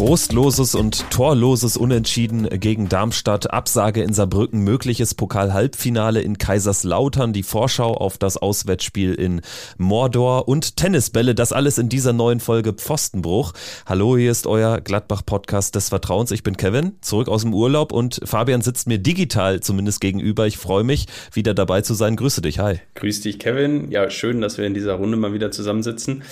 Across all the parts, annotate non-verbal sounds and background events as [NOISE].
Trostloses und torloses Unentschieden gegen Darmstadt, Absage in Saarbrücken, mögliches Pokal-Halbfinale in Kaiserslautern, die Vorschau auf das Auswärtsspiel in Mordor und Tennisbälle, das alles in dieser neuen Folge Pfostenbruch. Hallo, hier ist euer Gladbach-Podcast des Vertrauens. Ich bin Kevin, zurück aus dem Urlaub und Fabian sitzt mir digital zumindest gegenüber. Ich freue mich, wieder dabei zu sein. Grüße dich, hi. Grüß dich, Kevin. Ja, schön, dass wir in dieser Runde mal wieder zusammensitzen.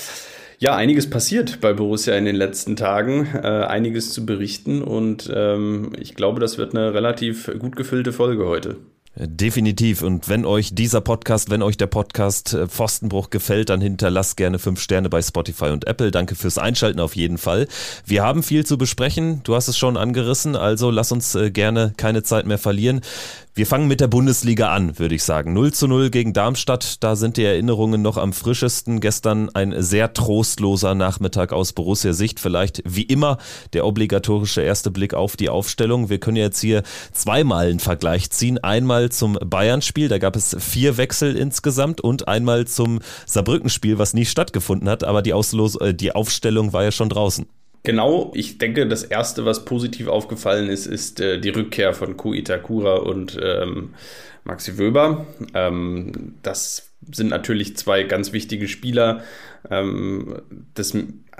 Ja, einiges passiert bei Borussia in den letzten Tagen, äh, einiges zu berichten und ähm, ich glaube, das wird eine relativ gut gefüllte Folge heute. Definitiv. Und wenn euch dieser Podcast, wenn euch der Podcast äh, Pfostenbruch gefällt, dann hinterlasst gerne fünf Sterne bei Spotify und Apple. Danke fürs Einschalten auf jeden Fall. Wir haben viel zu besprechen. Du hast es schon angerissen, also lass uns äh, gerne keine Zeit mehr verlieren. Wir fangen mit der Bundesliga an, würde ich sagen. 0 zu 0 gegen Darmstadt, da sind die Erinnerungen noch am frischesten. Gestern ein sehr trostloser Nachmittag aus Borussia Sicht. Vielleicht wie immer der obligatorische erste Blick auf die Aufstellung. Wir können jetzt hier zweimal einen Vergleich ziehen. Einmal zum Bayern-Spiel, da gab es vier Wechsel insgesamt und einmal zum Saarbrücken-Spiel, was nie stattgefunden hat, aber die, Auslos äh, die Aufstellung war ja schon draußen. Genau, ich denke, das Erste, was positiv aufgefallen ist, ist äh, die Rückkehr von Ko Itakura und ähm, Maxi Wöber. Ähm, das sind natürlich zwei ganz wichtige Spieler. Ähm, das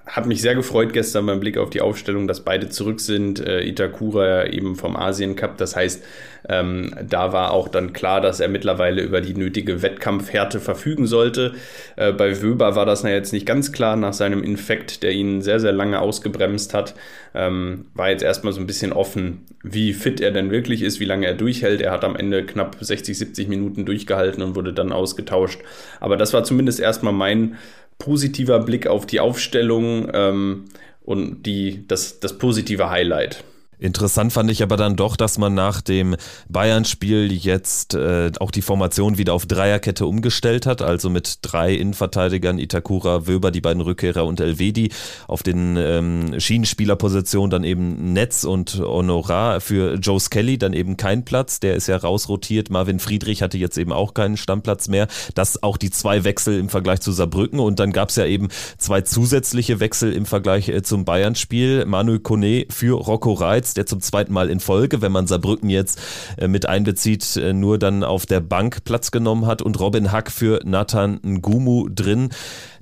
hat mich sehr gefreut gestern beim Blick auf die Aufstellung, dass beide zurück sind. Äh, Itakura eben vom Asien Cup. Das heißt, ähm, da war auch dann klar, dass er mittlerweile über die nötige Wettkampfhärte verfügen sollte. Äh, bei Wöber war das na jetzt nicht ganz klar nach seinem Infekt, der ihn sehr, sehr lange ausgebremst hat. Ähm, war jetzt erstmal so ein bisschen offen, wie fit er denn wirklich ist, wie lange er durchhält. Er hat am Ende knapp 60, 70 Minuten durchgehalten und wurde dann ausgetauscht. Aber das war zumindest erstmal mein positiver Blick auf die Aufstellung ähm, und die, das, das positive Highlight. Interessant fand ich aber dann doch, dass man nach dem Bayern-Spiel jetzt äh, auch die Formation wieder auf Dreierkette umgestellt hat, also mit drei Innenverteidigern, Itakura, Wöber, die beiden Rückkehrer und Elvedi, auf den ähm, Schienenspielerpositionen dann eben Netz und Honorar für Joe Skelly, dann eben kein Platz, der ist ja rausrotiert, Marvin Friedrich hatte jetzt eben auch keinen Stammplatz mehr, das auch die zwei Wechsel im Vergleich zu Saarbrücken. Und dann gab es ja eben zwei zusätzliche Wechsel im Vergleich äh, zum Bayern-Spiel, Manuel Kone für Rocco Reitz, jetzt der zum zweiten Mal in Folge, wenn man Saarbrücken jetzt äh, mit einbezieht, äh, nur dann auf der Bank Platz genommen hat und Robin Hack für Nathan Ngumu drin.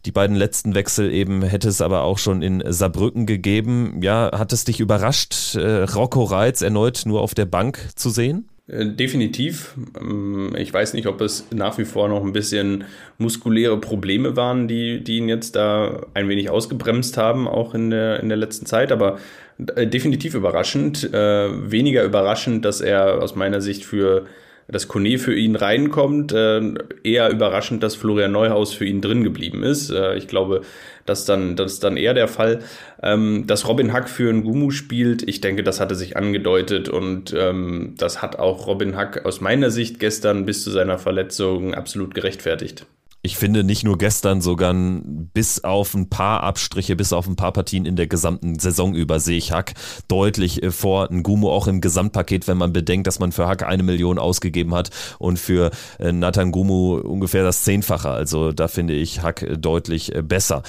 Die beiden letzten Wechsel eben hätte es aber auch schon in Saarbrücken gegeben. Ja, hat es dich überrascht, äh, Rocco Reitz erneut nur auf der Bank zu sehen? Definitiv. Ähm, ich weiß nicht, ob es nach wie vor noch ein bisschen muskuläre Probleme waren, die, die ihn jetzt da ein wenig ausgebremst haben, auch in der, in der letzten Zeit, aber definitiv überraschend. Äh, weniger überraschend, dass er aus meiner Sicht für das Kone für ihn reinkommt. Äh, eher überraschend, dass Florian Neuhaus für ihn drin geblieben ist. Äh, ich glaube, das ist dann, das ist dann eher der Fall. Ähm, dass Robin Hack für einen Gumu spielt, ich denke, das hatte sich angedeutet und ähm, das hat auch Robin Hack aus meiner Sicht gestern bis zu seiner Verletzung absolut gerechtfertigt ich finde nicht nur gestern, sogar bis auf ein paar Abstriche, bis auf ein paar Partien in der gesamten Saison über sehe ich Hack deutlich äh, vor Ngumo auch im Gesamtpaket, wenn man bedenkt, dass man für Hack eine Million ausgegeben hat und für äh, Nathan Gumu ungefähr das Zehnfache. Also da finde ich Hack äh, deutlich besser.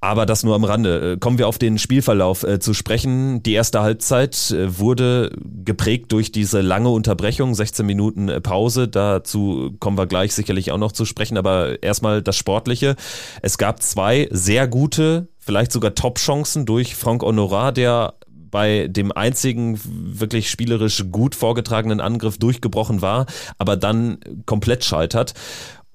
Aber das nur am Rande. Äh, kommen wir auf den Spielverlauf äh, zu sprechen. Die erste Halbzeit äh, wurde geprägt durch diese lange Unterbrechung, 16 Minuten äh, Pause. Dazu kommen wir gleich sicherlich auch noch zu sprechen. Aber erstmal das Sportliche. Es gab zwei sehr gute, vielleicht sogar Top-Chancen durch Frank Honorat, der bei dem einzigen wirklich spielerisch gut vorgetragenen Angriff durchgebrochen war, aber dann komplett scheitert.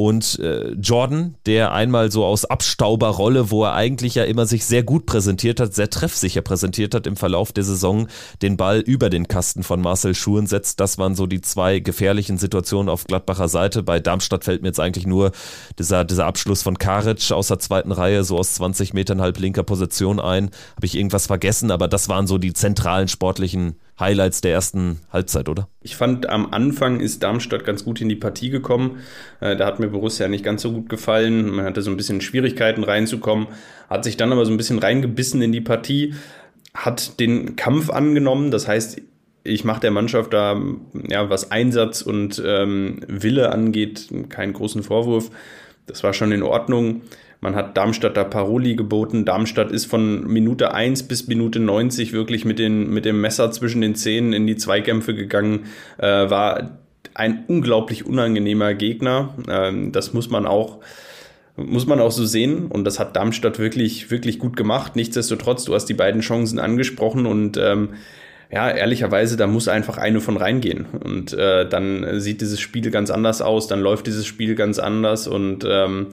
Und äh, Jordan, der einmal so aus Abstauberrolle, wo er eigentlich ja immer sich sehr gut präsentiert hat, sehr treffsicher präsentiert hat im Verlauf der Saison, den Ball über den Kasten von Marcel Schuhen setzt. Das waren so die zwei gefährlichen Situationen auf Gladbacher Seite. Bei Darmstadt fällt mir jetzt eigentlich nur dieser, dieser Abschluss von Karic aus der zweiten Reihe, so aus 20 Metern halb linker Position ein. Habe ich irgendwas vergessen, aber das waren so die zentralen sportlichen Highlights der ersten Halbzeit, oder? Ich fand, am Anfang ist Darmstadt ganz gut in die Partie gekommen. Äh, da hat mir Borussia nicht ganz so gut gefallen. Man hatte so ein bisschen Schwierigkeiten reinzukommen, hat sich dann aber so ein bisschen reingebissen in die Partie, hat den Kampf angenommen. Das heißt, ich mache der Mannschaft da, ja, was Einsatz und ähm, Wille angeht, keinen großen Vorwurf. Das war schon in Ordnung. Man hat Darmstadt da Paroli geboten. Darmstadt ist von Minute 1 bis Minute 90 wirklich mit, den, mit dem Messer zwischen den Zähnen in die Zweikämpfe gegangen. Äh, war ein unglaublich unangenehmer Gegner. Ähm, das muss man auch muss man auch so sehen. Und das hat Darmstadt wirklich, wirklich gut gemacht. Nichtsdestotrotz, du hast die beiden Chancen angesprochen und ähm, ja, ehrlicherweise, da muss einfach eine von reingehen. Und äh, dann sieht dieses Spiel ganz anders aus, dann läuft dieses Spiel ganz anders und ähm,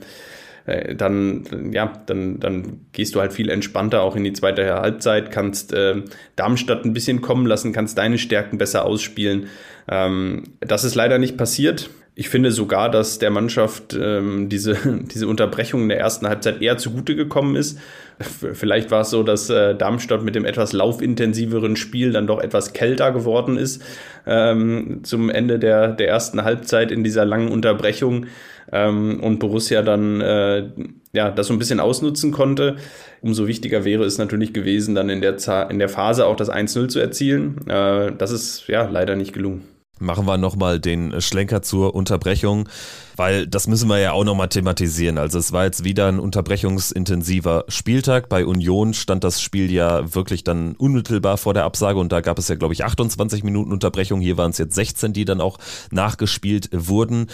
äh, dann, ja, dann, dann gehst du halt viel entspannter auch in die zweite Halbzeit, kannst äh, Darmstadt ein bisschen kommen lassen, kannst deine Stärken besser ausspielen. Ähm, das ist leider nicht passiert. Ich finde sogar, dass der Mannschaft ähm, diese, [LAUGHS] diese Unterbrechung in der ersten Halbzeit eher zugute gekommen ist. Vielleicht war es so, dass äh, Darmstadt mit dem etwas laufintensiveren Spiel dann doch etwas kälter geworden ist ähm, zum Ende der, der ersten Halbzeit in dieser langen Unterbrechung ähm, und Borussia dann äh, ja, das so ein bisschen ausnutzen konnte. Umso wichtiger wäre es natürlich gewesen, dann in der, in der Phase auch das 1-0 zu erzielen. Äh, das ist ja leider nicht gelungen. Machen wir nochmal den Schlenker zur Unterbrechung, weil das müssen wir ja auch nochmal thematisieren. Also es war jetzt wieder ein unterbrechungsintensiver Spieltag. Bei Union stand das Spiel ja wirklich dann unmittelbar vor der Absage und da gab es ja, glaube ich, 28 Minuten Unterbrechung. Hier waren es jetzt 16, die dann auch nachgespielt wurden.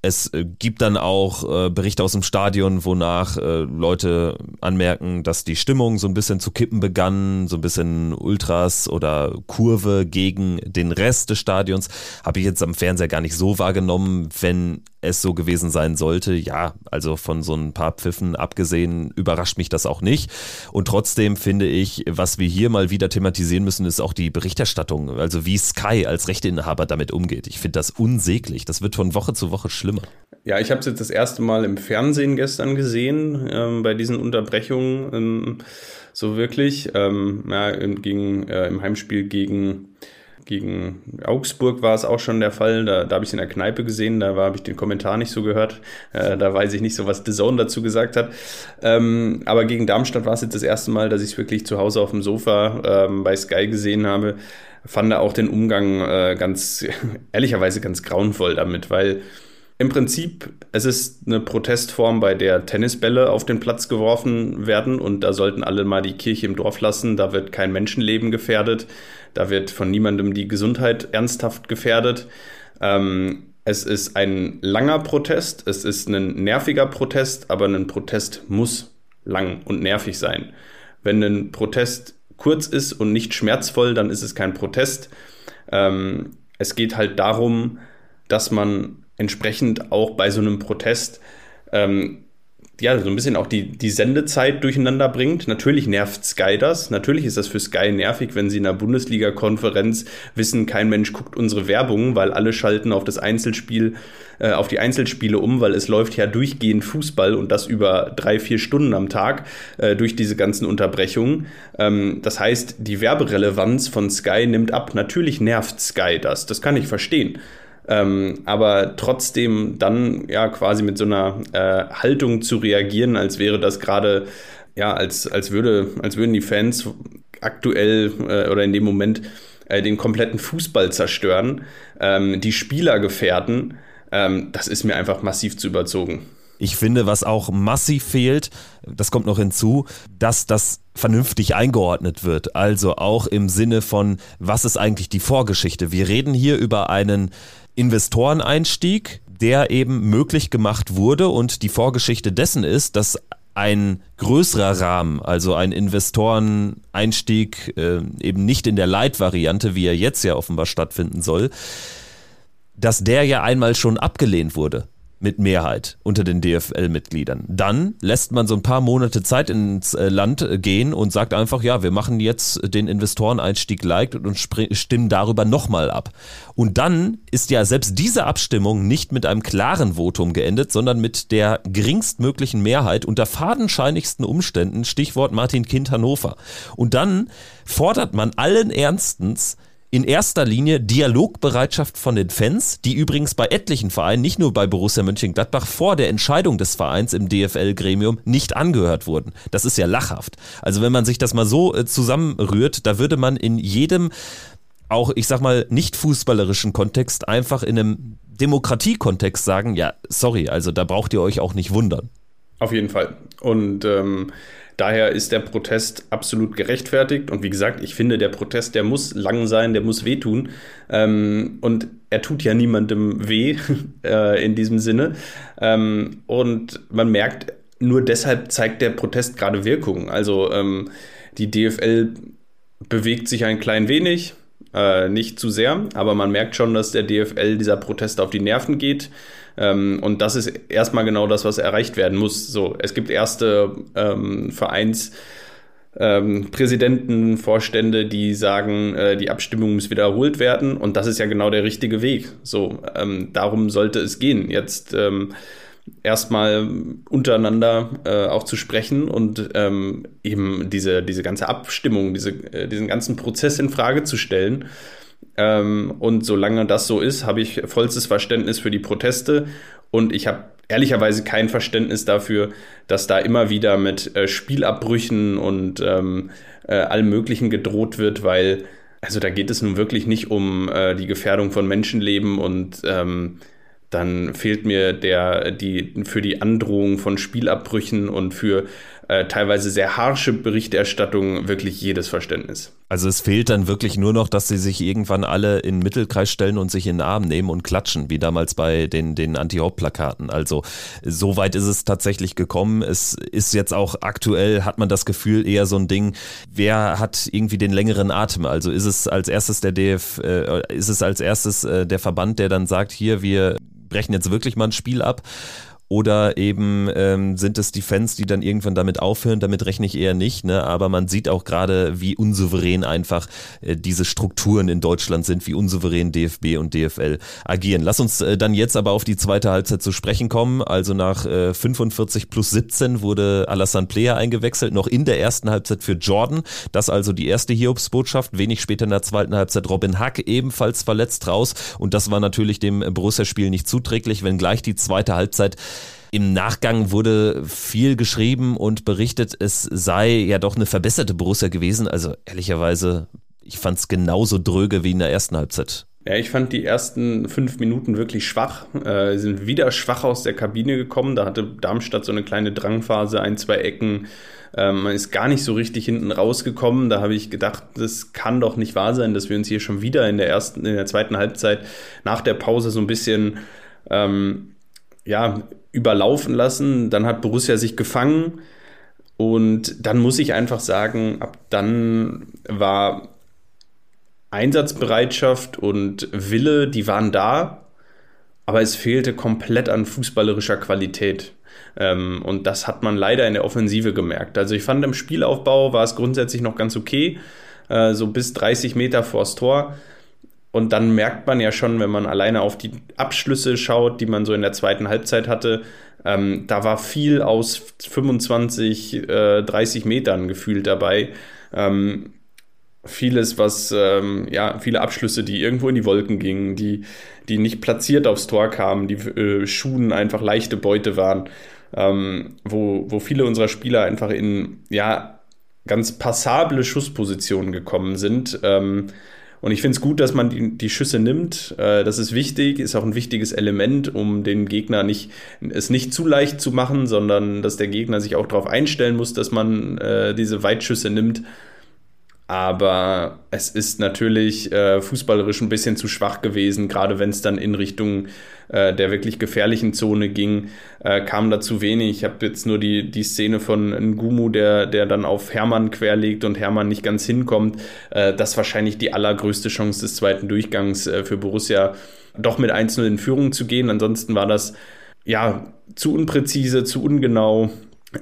Es äh, gibt dann auch äh, Berichte aus dem Stadion, wonach äh, Leute anmerken, dass die Stimmung so ein bisschen zu kippen begann, so ein bisschen Ultras oder Kurve gegen den Rest des Stadions. Habe ich jetzt am Fernseher gar nicht so wahrgenommen, wenn es so gewesen sein sollte. Ja, also von so ein paar Pfiffen abgesehen, überrascht mich das auch nicht. Und trotzdem finde ich, was wir hier mal wieder thematisieren müssen, ist auch die Berichterstattung. Also wie Sky als Rechteinhaber damit umgeht. Ich finde das unsäglich. Das wird von Woche zu Woche schlimmer schlimmer. Ja, ich habe es jetzt das erste Mal im Fernsehen gestern gesehen, ähm, bei diesen Unterbrechungen, ähm, so wirklich. Ähm, ja, gegen, äh, Im Heimspiel gegen, gegen Augsburg war es auch schon der Fall. Da, da habe ich es in der Kneipe gesehen, da habe ich den Kommentar nicht so gehört. Äh, da weiß ich nicht so, was The Zone dazu gesagt hat. Ähm, aber gegen Darmstadt war es jetzt das erste Mal, dass ich es wirklich zu Hause auf dem Sofa ähm, bei Sky gesehen habe. Fand auch den Umgang äh, ganz, [LAUGHS] ehrlicherweise ganz grauenvoll damit, weil im Prinzip, es ist eine Protestform, bei der Tennisbälle auf den Platz geworfen werden und da sollten alle mal die Kirche im Dorf lassen. Da wird kein Menschenleben gefährdet, da wird von niemandem die Gesundheit ernsthaft gefährdet. Ähm, es ist ein langer Protest, es ist ein nerviger Protest, aber ein Protest muss lang und nervig sein. Wenn ein Protest kurz ist und nicht schmerzvoll, dann ist es kein Protest. Ähm, es geht halt darum, dass man entsprechend auch bei so einem Protest ähm, ja, so ein bisschen auch die, die Sendezeit durcheinander bringt. Natürlich nervt Sky das. Natürlich ist das für Sky nervig, wenn sie in einer Bundesliga-Konferenz wissen, kein Mensch guckt unsere Werbung, weil alle schalten auf das Einzelspiel, äh, auf die Einzelspiele um, weil es läuft ja durchgehend Fußball und das über drei, vier Stunden am Tag äh, durch diese ganzen Unterbrechungen. Ähm, das heißt, die Werberelevanz von Sky nimmt ab. Natürlich nervt Sky das. Das kann ich verstehen. Ähm, aber trotzdem dann ja quasi mit so einer äh, Haltung zu reagieren, als wäre das gerade, ja, als, als, würde, als würden die Fans aktuell äh, oder in dem Moment äh, den kompletten Fußball zerstören, ähm, die Spieler gefährden, ähm, das ist mir einfach massiv zu überzogen. Ich finde, was auch massiv fehlt, das kommt noch hinzu, dass das vernünftig eingeordnet wird. Also auch im Sinne von, was ist eigentlich die Vorgeschichte? Wir reden hier über einen Investoreneinstieg, der eben möglich gemacht wurde. Und die Vorgeschichte dessen ist, dass ein größerer Rahmen, also ein Investoreneinstieg, äh, eben nicht in der Leitvariante, wie er jetzt ja offenbar stattfinden soll, dass der ja einmal schon abgelehnt wurde mit Mehrheit unter den DFL-Mitgliedern. Dann lässt man so ein paar Monate Zeit ins äh, Land äh, gehen und sagt einfach, ja, wir machen jetzt den Investoreneinstieg like und stimmen darüber nochmal ab. Und dann ist ja selbst diese Abstimmung nicht mit einem klaren Votum geendet, sondern mit der geringstmöglichen Mehrheit unter fadenscheinigsten Umständen, Stichwort Martin Kind Hannover. Und dann fordert man allen Ernstens, in erster Linie Dialogbereitschaft von den Fans, die übrigens bei etlichen Vereinen, nicht nur bei Borussia Mönchengladbach, vor der Entscheidung des Vereins im DFL-Gremium nicht angehört wurden. Das ist ja lachhaft. Also wenn man sich das mal so äh, zusammenrührt, da würde man in jedem auch, ich sag mal, nicht fußballerischen Kontext einfach in einem Demokratiekontext sagen, ja, sorry, also da braucht ihr euch auch nicht wundern. Auf jeden Fall. Und ähm, daher ist der Protest absolut gerechtfertigt. Und wie gesagt, ich finde, der Protest, der muss lang sein, der muss wehtun. Ähm, und er tut ja niemandem weh [LAUGHS] äh, in diesem Sinne. Ähm, und man merkt, nur deshalb zeigt der Protest gerade Wirkung. Also ähm, die DFL bewegt sich ein klein wenig, äh, nicht zu sehr, aber man merkt schon, dass der DFL dieser Protest auf die Nerven geht. Ähm, und das ist erstmal genau das, was erreicht werden muss. So, es gibt erste ähm, Vereins- ähm, Präsidenten, Vorstände, die sagen, äh, die Abstimmung muss wiederholt werden und das ist ja genau der richtige Weg. So, ähm, darum sollte es gehen. Jetzt ähm, erstmal untereinander äh, auch zu sprechen und ähm, eben diese, diese ganze Abstimmung, diese, äh, diesen ganzen Prozess in Frage zu stellen. Ähm, und solange das so ist, habe ich vollstes Verständnis für die Proteste. Und ich habe ehrlicherweise kein Verständnis dafür, dass da immer wieder mit äh, Spielabbrüchen und ähm, äh, allem Möglichen gedroht wird, weil also da geht es nun wirklich nicht um äh, die Gefährdung von Menschenleben und ähm, dann fehlt mir der, die, für die Androhung von Spielabbrüchen und für äh, teilweise sehr harsche Berichterstattung wirklich jedes Verständnis. Also es fehlt dann wirklich nur noch, dass sie sich irgendwann alle in den Mittelkreis stellen und sich in den Arm nehmen und klatschen, wie damals bei den, den Anti-Hop-Plakaten. Also so weit ist es tatsächlich gekommen. Es ist jetzt auch aktuell, hat man das Gefühl, eher so ein Ding, wer hat irgendwie den längeren Atem? Also ist es als erstes der DF, äh, ist es als erstes äh, der Verband, der dann sagt, hier, wir brechen jetzt wirklich mal ein Spiel ab oder eben ähm, sind es die Fans, die dann irgendwann damit aufhören? Damit rechne ich eher nicht. Ne? Aber man sieht auch gerade, wie unsouverän einfach äh, diese Strukturen in Deutschland sind, wie unsouverän DFB und DFL agieren. Lass uns äh, dann jetzt aber auf die zweite Halbzeit zu sprechen kommen. Also nach äh, 45 plus 17 wurde Alassane Player eingewechselt, noch in der ersten Halbzeit für Jordan. Das also die erste Hiobsbotschaft. Wenig später in der zweiten Halbzeit Robin Hack ebenfalls verletzt raus. Und das war natürlich dem Borussia-Spiel nicht zuträglich, wenngleich die zweite Halbzeit im Nachgang wurde viel geschrieben und berichtet, es sei ja doch eine verbesserte Borussia gewesen. Also ehrlicherweise, ich fand es genauso dröge wie in der ersten Halbzeit. Ja, ich fand die ersten fünf Minuten wirklich schwach. Äh, sind wieder schwach aus der Kabine gekommen. Da hatte Darmstadt so eine kleine Drangphase, ein, zwei Ecken. Ähm, man ist gar nicht so richtig hinten rausgekommen. Da habe ich gedacht, das kann doch nicht wahr sein, dass wir uns hier schon wieder in der ersten, in der zweiten Halbzeit nach der Pause so ein bisschen ähm, ja, überlaufen lassen. Dann hat Borussia sich gefangen. Und dann muss ich einfach sagen, ab dann war Einsatzbereitschaft und Wille, die waren da, aber es fehlte komplett an fußballerischer Qualität. Ähm, und das hat man leider in der Offensive gemerkt. Also ich fand im Spielaufbau war es grundsätzlich noch ganz okay, äh, so bis 30 Meter vors Tor. Und dann merkt man ja schon, wenn man alleine auf die Abschlüsse schaut, die man so in der zweiten Halbzeit hatte, ähm, da war viel aus 25, äh, 30 Metern gefühlt dabei. Ähm, vieles, was, ähm, ja, viele Abschlüsse, die irgendwo in die Wolken gingen, die, die nicht platziert aufs Tor kamen, die äh, Schuhen einfach leichte Beute waren, ähm, wo, wo viele unserer Spieler einfach in, ja, ganz passable Schusspositionen gekommen sind. Und ich finde es gut, dass man die, die Schüsse nimmt. Äh, das ist wichtig, ist auch ein wichtiges Element, um den Gegner nicht, es nicht zu leicht zu machen, sondern dass der Gegner sich auch darauf einstellen muss, dass man äh, diese Weitschüsse nimmt. Aber es ist natürlich äh, fußballerisch ein bisschen zu schwach gewesen, gerade wenn es dann in Richtung äh, der wirklich gefährlichen Zone ging, äh, kam da zu wenig. Ich habe jetzt nur die, die Szene von Ngumu, der, der dann auf Hermann querlegt und Hermann nicht ganz hinkommt. Äh, das wahrscheinlich die allergrößte Chance des zweiten Durchgangs äh, für Borussia, doch mit 1-0 in Führung zu gehen. Ansonsten war das ja zu unpräzise, zu ungenau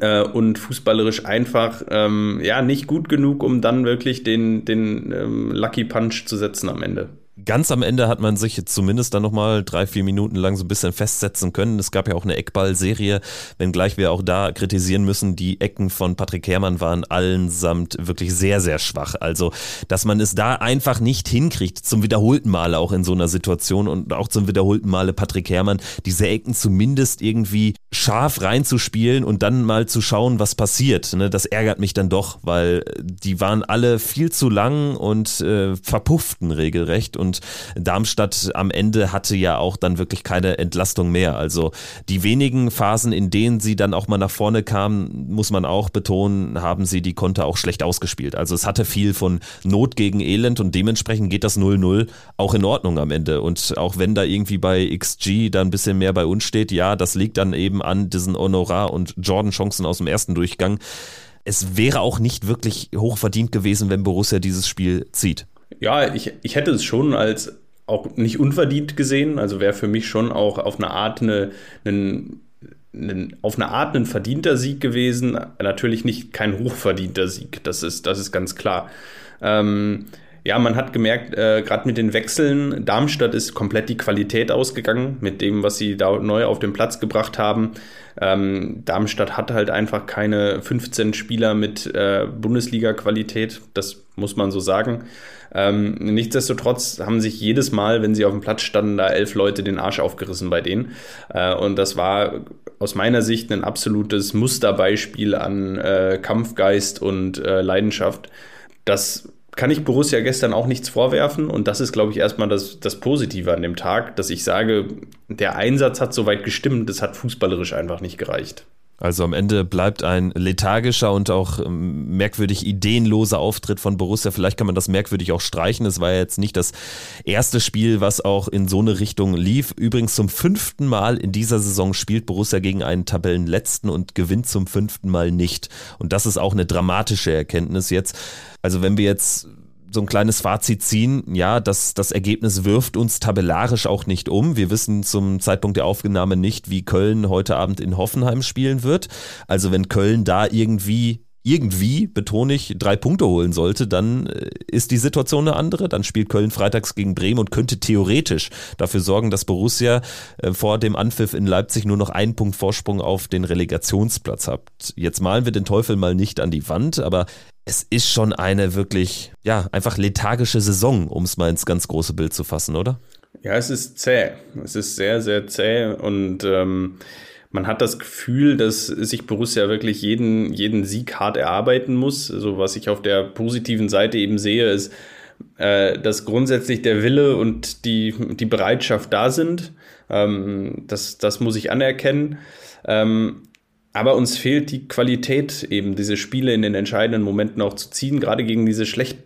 äh, und fußballerisch einfach ähm, ja nicht gut genug, um dann wirklich den, den ähm, Lucky Punch zu setzen am Ende. Ganz am Ende hat man sich zumindest dann nochmal drei, vier Minuten lang so ein bisschen festsetzen können. Es gab ja auch eine Eckball-Serie, wenngleich wir auch da kritisieren müssen, die Ecken von Patrick Herrmann waren allesamt wirklich sehr, sehr schwach. Also, dass man es da einfach nicht hinkriegt, zum wiederholten Male auch in so einer Situation und auch zum wiederholten Male Patrick Herrmann, diese Ecken zumindest irgendwie scharf reinzuspielen und dann mal zu schauen, was passiert. Ne? Das ärgert mich dann doch, weil die waren alle viel zu lang und äh, verpufften regelrecht. Und und Darmstadt am Ende hatte ja auch dann wirklich keine Entlastung mehr. Also die wenigen Phasen, in denen sie dann auch mal nach vorne kamen, muss man auch betonen, haben sie die Konter auch schlecht ausgespielt. Also es hatte viel von Not gegen Elend und dementsprechend geht das 0-0 auch in Ordnung am Ende. Und auch wenn da irgendwie bei XG da ein bisschen mehr bei uns steht, ja, das liegt dann eben an diesen Honorar- und Jordan-Chancen aus dem ersten Durchgang. Es wäre auch nicht wirklich hochverdient gewesen, wenn Borussia dieses Spiel zieht. Ja, ich, ich hätte es schon als auch nicht unverdient gesehen. Also wäre für mich schon auch auf eine Art eine, eine, auf eine Art ein verdienter Sieg gewesen. Natürlich nicht kein hochverdienter Sieg, das ist, das ist ganz klar. Ähm, ja, man hat gemerkt, äh, gerade mit den Wechseln, Darmstadt ist komplett die Qualität ausgegangen mit dem, was sie da neu auf den Platz gebracht haben. Ähm, Darmstadt hat halt einfach keine 15 Spieler mit äh, Bundesliga-Qualität, das muss man so sagen. Ähm, nichtsdestotrotz haben sich jedes Mal, wenn sie auf dem Platz standen, da elf Leute den Arsch aufgerissen bei denen. Äh, und das war aus meiner Sicht ein absolutes Musterbeispiel an äh, Kampfgeist und äh, Leidenschaft. Das kann ich Borussia gestern auch nichts vorwerfen. Und das ist, glaube ich, erstmal das, das Positive an dem Tag, dass ich sage, der Einsatz hat soweit gestimmt, es hat fußballerisch einfach nicht gereicht. Also am Ende bleibt ein lethargischer und auch ähm, merkwürdig ideenloser Auftritt von Borussia. Vielleicht kann man das merkwürdig auch streichen. Es war ja jetzt nicht das erste Spiel, was auch in so eine Richtung lief. Übrigens zum fünften Mal in dieser Saison spielt Borussia gegen einen Tabellenletzten und gewinnt zum fünften Mal nicht. Und das ist auch eine dramatische Erkenntnis jetzt. Also wenn wir jetzt so ein kleines Fazit ziehen. Ja, das, das Ergebnis wirft uns tabellarisch auch nicht um. Wir wissen zum Zeitpunkt der Aufnahme nicht, wie Köln heute Abend in Hoffenheim spielen wird. Also wenn Köln da irgendwie irgendwie, betone ich, drei Punkte holen sollte, dann äh, ist die Situation eine andere. Dann spielt Köln freitags gegen Bremen und könnte theoretisch dafür sorgen, dass Borussia äh, vor dem Anpfiff in Leipzig nur noch einen Punkt Vorsprung auf den Relegationsplatz hat. Jetzt malen wir den Teufel mal nicht an die Wand, aber es ist schon eine wirklich, ja, einfach lethargische Saison, um es mal ins ganz große Bild zu fassen, oder? Ja, es ist zäh. Es ist sehr, sehr zäh und ähm, man hat das Gefühl, dass sich Borussia wirklich jeden, jeden Sieg hart erarbeiten muss. Also was ich auf der positiven Seite eben sehe, ist, äh, dass grundsätzlich der Wille und die, die Bereitschaft da sind. Ähm, das, das muss ich anerkennen. Ähm, aber uns fehlt die Qualität, eben diese Spiele in den entscheidenden Momenten auch zu ziehen, gerade gegen diese schlecht,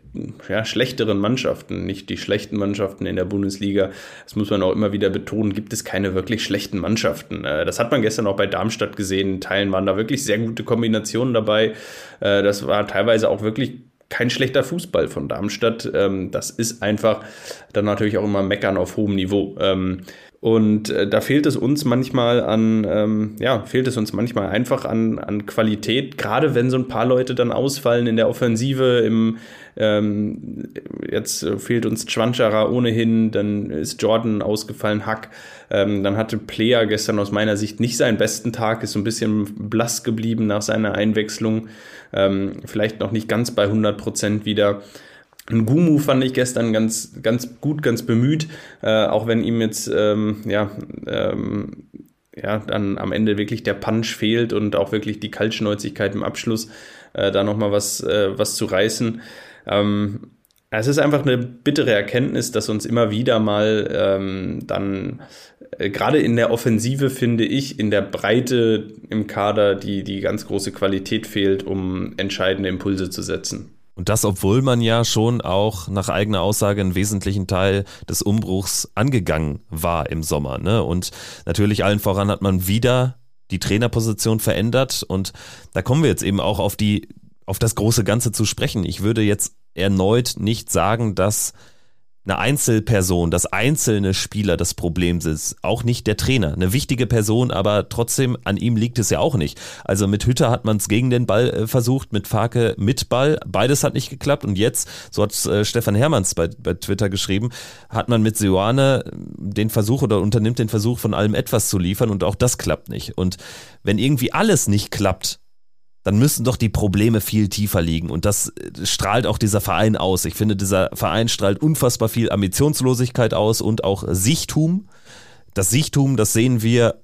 ja, schlechteren Mannschaften, nicht die schlechten Mannschaften in der Bundesliga. Das muss man auch immer wieder betonen, gibt es keine wirklich schlechten Mannschaften. Äh, das hat man gestern auch bei Darmstadt gesehen. In Teilen waren da wirklich sehr gute Kombinationen dabei. Äh, das war teilweise auch wirklich kein schlechter Fußball von Darmstadt. Ähm, das ist einfach dann natürlich auch immer Meckern auf hohem Niveau. Und äh, da fehlt es uns manchmal an, ähm, ja, fehlt es uns manchmal einfach an, an Qualität, gerade wenn so ein paar Leute dann ausfallen in der Offensive. Im, ähm, jetzt fehlt uns Chwanchara ohnehin, dann ist Jordan ausgefallen, Hack. Ähm, dann hatte Player gestern aus meiner Sicht nicht seinen besten Tag, ist so ein bisschen blass geblieben nach seiner Einwechslung. Ähm, vielleicht noch nicht ganz bei 100 Prozent wieder. Gumu fand ich gestern ganz, ganz gut, ganz bemüht, äh, auch wenn ihm jetzt ähm, ja, ähm, ja, dann am Ende wirklich der Punch fehlt und auch wirklich die Kaltschnäuzigkeit im Abschluss, äh, da nochmal was, äh, was zu reißen. Ähm, es ist einfach eine bittere Erkenntnis, dass uns immer wieder mal ähm, dann, äh, gerade in der Offensive, finde ich, in der Breite im Kader die, die ganz große Qualität fehlt, um entscheidende Impulse zu setzen. Und das, obwohl man ja schon auch nach eigener Aussage einen wesentlichen Teil des Umbruchs angegangen war im Sommer. Ne? Und natürlich allen voran hat man wieder die Trainerposition verändert. Und da kommen wir jetzt eben auch auf die, auf das große Ganze zu sprechen. Ich würde jetzt erneut nicht sagen, dass eine Einzelperson, das einzelne Spieler das Problem ist, auch nicht der Trainer. Eine wichtige Person, aber trotzdem an ihm liegt es ja auch nicht. Also mit Hütter hat man es gegen den Ball äh, versucht, mit Farke mit Ball, beides hat nicht geklappt und jetzt, so hat äh, Stefan Hermanns bei, bei Twitter geschrieben, hat man mit Seoane den Versuch oder unternimmt den Versuch von allem etwas zu liefern und auch das klappt nicht. Und wenn irgendwie alles nicht klappt, dann müssen doch die Probleme viel tiefer liegen. Und das äh, strahlt auch dieser Verein aus. Ich finde, dieser Verein strahlt unfassbar viel Ambitionslosigkeit aus und auch Sichtum. Das Sichtum, das sehen wir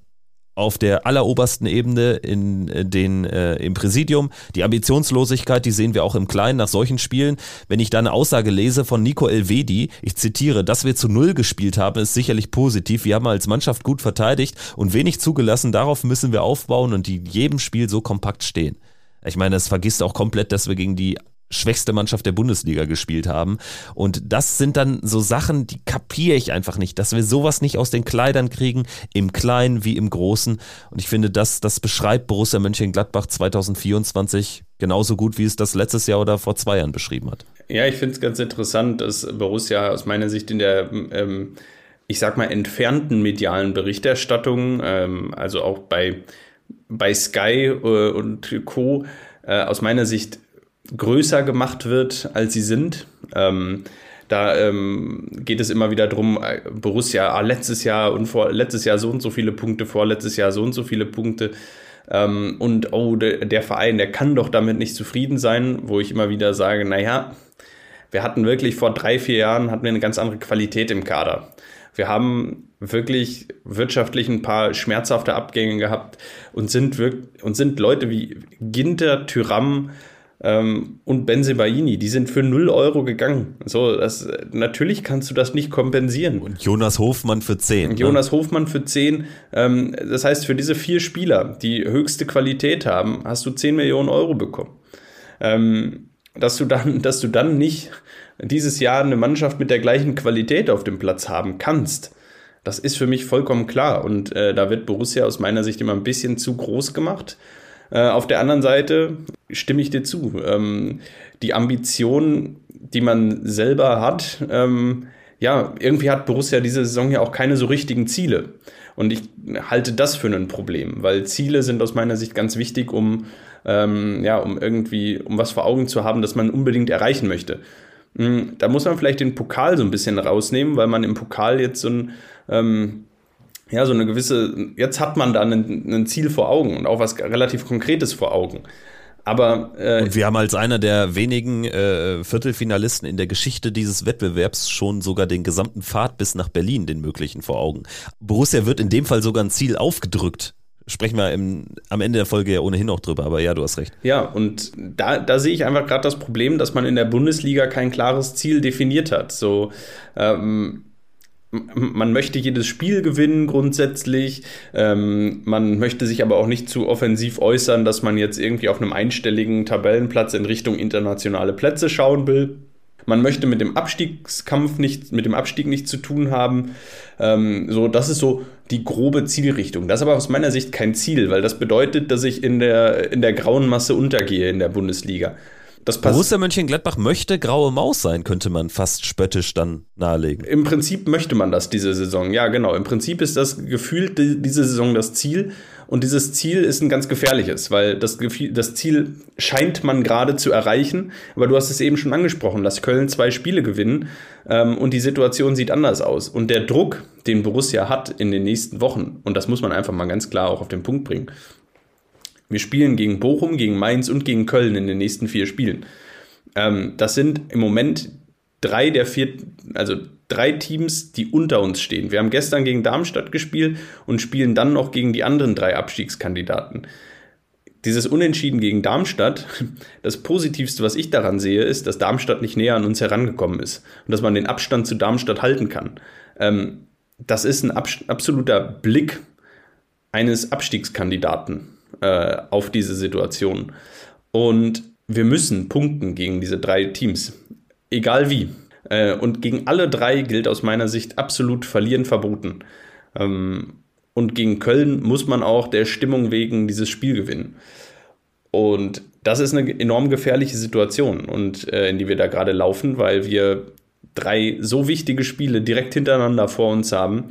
auf der allerobersten Ebene in äh, den, äh, im Präsidium. Die Ambitionslosigkeit, die sehen wir auch im Kleinen nach solchen Spielen. Wenn ich da eine Aussage lese von Nico Elvedi, ich zitiere, dass wir zu Null gespielt haben, ist sicherlich positiv. Wir haben als Mannschaft gut verteidigt und wenig zugelassen. Darauf müssen wir aufbauen und die jedem Spiel so kompakt stehen. Ich meine, es vergisst auch komplett, dass wir gegen die schwächste Mannschaft der Bundesliga gespielt haben. Und das sind dann so Sachen, die kapiere ich einfach nicht, dass wir sowas nicht aus den Kleidern kriegen, im Kleinen wie im Großen. Und ich finde, das, das beschreibt Borussia Mönchengladbach 2024 genauso gut, wie es das letztes Jahr oder vor zwei Jahren beschrieben hat. Ja, ich finde es ganz interessant, dass Borussia aus meiner Sicht in der ähm, ich sag mal, entfernten medialen Berichterstattung, ähm, also auch bei bei Sky äh, und Co. Äh, aus meiner Sicht größer gemacht wird, als sie sind. Ähm, da ähm, geht es immer wieder darum, äh, Borussia ah, letztes Jahr und vor letztes Jahr so und so viele Punkte, vorletztes Jahr so und so viele Punkte. Ähm, und oh, der, der Verein, der kann doch damit nicht zufrieden sein, wo ich immer wieder sage, naja, wir hatten wirklich vor drei, vier Jahren hatten wir eine ganz andere Qualität im Kader. Wir haben wirklich wirtschaftlich ein paar schmerzhafte Abgänge gehabt und sind, wirk und sind Leute wie Ginter, Tyram ähm, und Benzebaini, die sind für 0 Euro gegangen. So, das, natürlich kannst du das nicht kompensieren. Und Jonas Hofmann für 10. Ne? Jonas Hofmann für 10. Ähm, das heißt, für diese vier Spieler, die höchste Qualität haben, hast du 10 Millionen Euro bekommen. Ähm, dass du dann, [LAUGHS] dass du dann nicht dieses Jahr eine Mannschaft mit der gleichen Qualität auf dem Platz haben kannst. Das ist für mich vollkommen klar. Und äh, da wird Borussia aus meiner Sicht immer ein bisschen zu groß gemacht. Äh, auf der anderen Seite stimme ich dir zu. Ähm, die Ambition, die man selber hat, ähm, ja, irgendwie hat Borussia diese Saison ja auch keine so richtigen Ziele. Und ich halte das für ein Problem, weil Ziele sind aus meiner Sicht ganz wichtig, um, ähm, ja, um irgendwie, um was vor Augen zu haben, das man unbedingt erreichen möchte. Hm, da muss man vielleicht den Pokal so ein bisschen rausnehmen, weil man im Pokal jetzt so ein, ähm, ja, so eine gewisse, jetzt hat man da ein, Ziel vor Augen und auch was relativ Konkretes vor Augen. Aber äh, und wir haben als einer der wenigen äh, Viertelfinalisten in der Geschichte dieses Wettbewerbs schon sogar den gesamten Pfad bis nach Berlin, den möglichen, vor Augen. Borussia wird in dem Fall sogar ein Ziel aufgedrückt sprechen wir im, am Ende der Folge ja ohnehin noch drüber, aber ja, du hast recht. Ja, und da, da sehe ich einfach gerade das Problem, dass man in der Bundesliga kein klares Ziel definiert hat. So, ähm, man möchte jedes Spiel gewinnen grundsätzlich. Ähm, man möchte sich aber auch nicht zu offensiv äußern, dass man jetzt irgendwie auf einem einstelligen Tabellenplatz in Richtung internationale Plätze schauen will. Man möchte mit dem Abstiegskampf nicht, mit dem Abstieg nichts zu tun haben. Ähm, so, das ist so die grobe Zielrichtung. Das ist aber aus meiner Sicht kein Ziel, weil das bedeutet, dass ich in der, in der grauen Masse untergehe in der Bundesliga. Das Borussia Mönchengladbach möchte graue Maus sein, könnte man fast spöttisch dann nahelegen. Im Prinzip möchte man das diese Saison. Ja, genau. Im Prinzip ist das gefühlt diese Saison das Ziel. Und dieses Ziel ist ein ganz gefährliches, weil das, das Ziel scheint man gerade zu erreichen. Aber du hast es eben schon angesprochen, dass Köln zwei Spiele gewinnen ähm, und die Situation sieht anders aus. Und der Druck, den Borussia hat in den nächsten Wochen, und das muss man einfach mal ganz klar auch auf den Punkt bringen, wir spielen gegen Bochum, gegen Mainz und gegen Köln in den nächsten vier Spielen. Ähm, das sind im Moment drei der vier, also drei Teams, die unter uns stehen. Wir haben gestern gegen Darmstadt gespielt und spielen dann noch gegen die anderen drei Abstiegskandidaten. Dieses Unentschieden gegen Darmstadt, [LAUGHS] das Positivste, was ich daran sehe, ist, dass Darmstadt nicht näher an uns herangekommen ist und dass man den Abstand zu Darmstadt halten kann. Ähm, das ist ein absoluter Blick eines Abstiegskandidaten äh, auf diese Situation. Und wir müssen punkten gegen diese drei Teams, egal wie. Äh, und gegen alle drei gilt aus meiner Sicht absolut verlieren verboten. Ähm, und gegen Köln muss man auch der Stimmung wegen dieses Spiel gewinnen. Und das ist eine enorm gefährliche Situation, und, äh, in die wir da gerade laufen, weil wir drei so wichtige Spiele direkt hintereinander vor uns haben,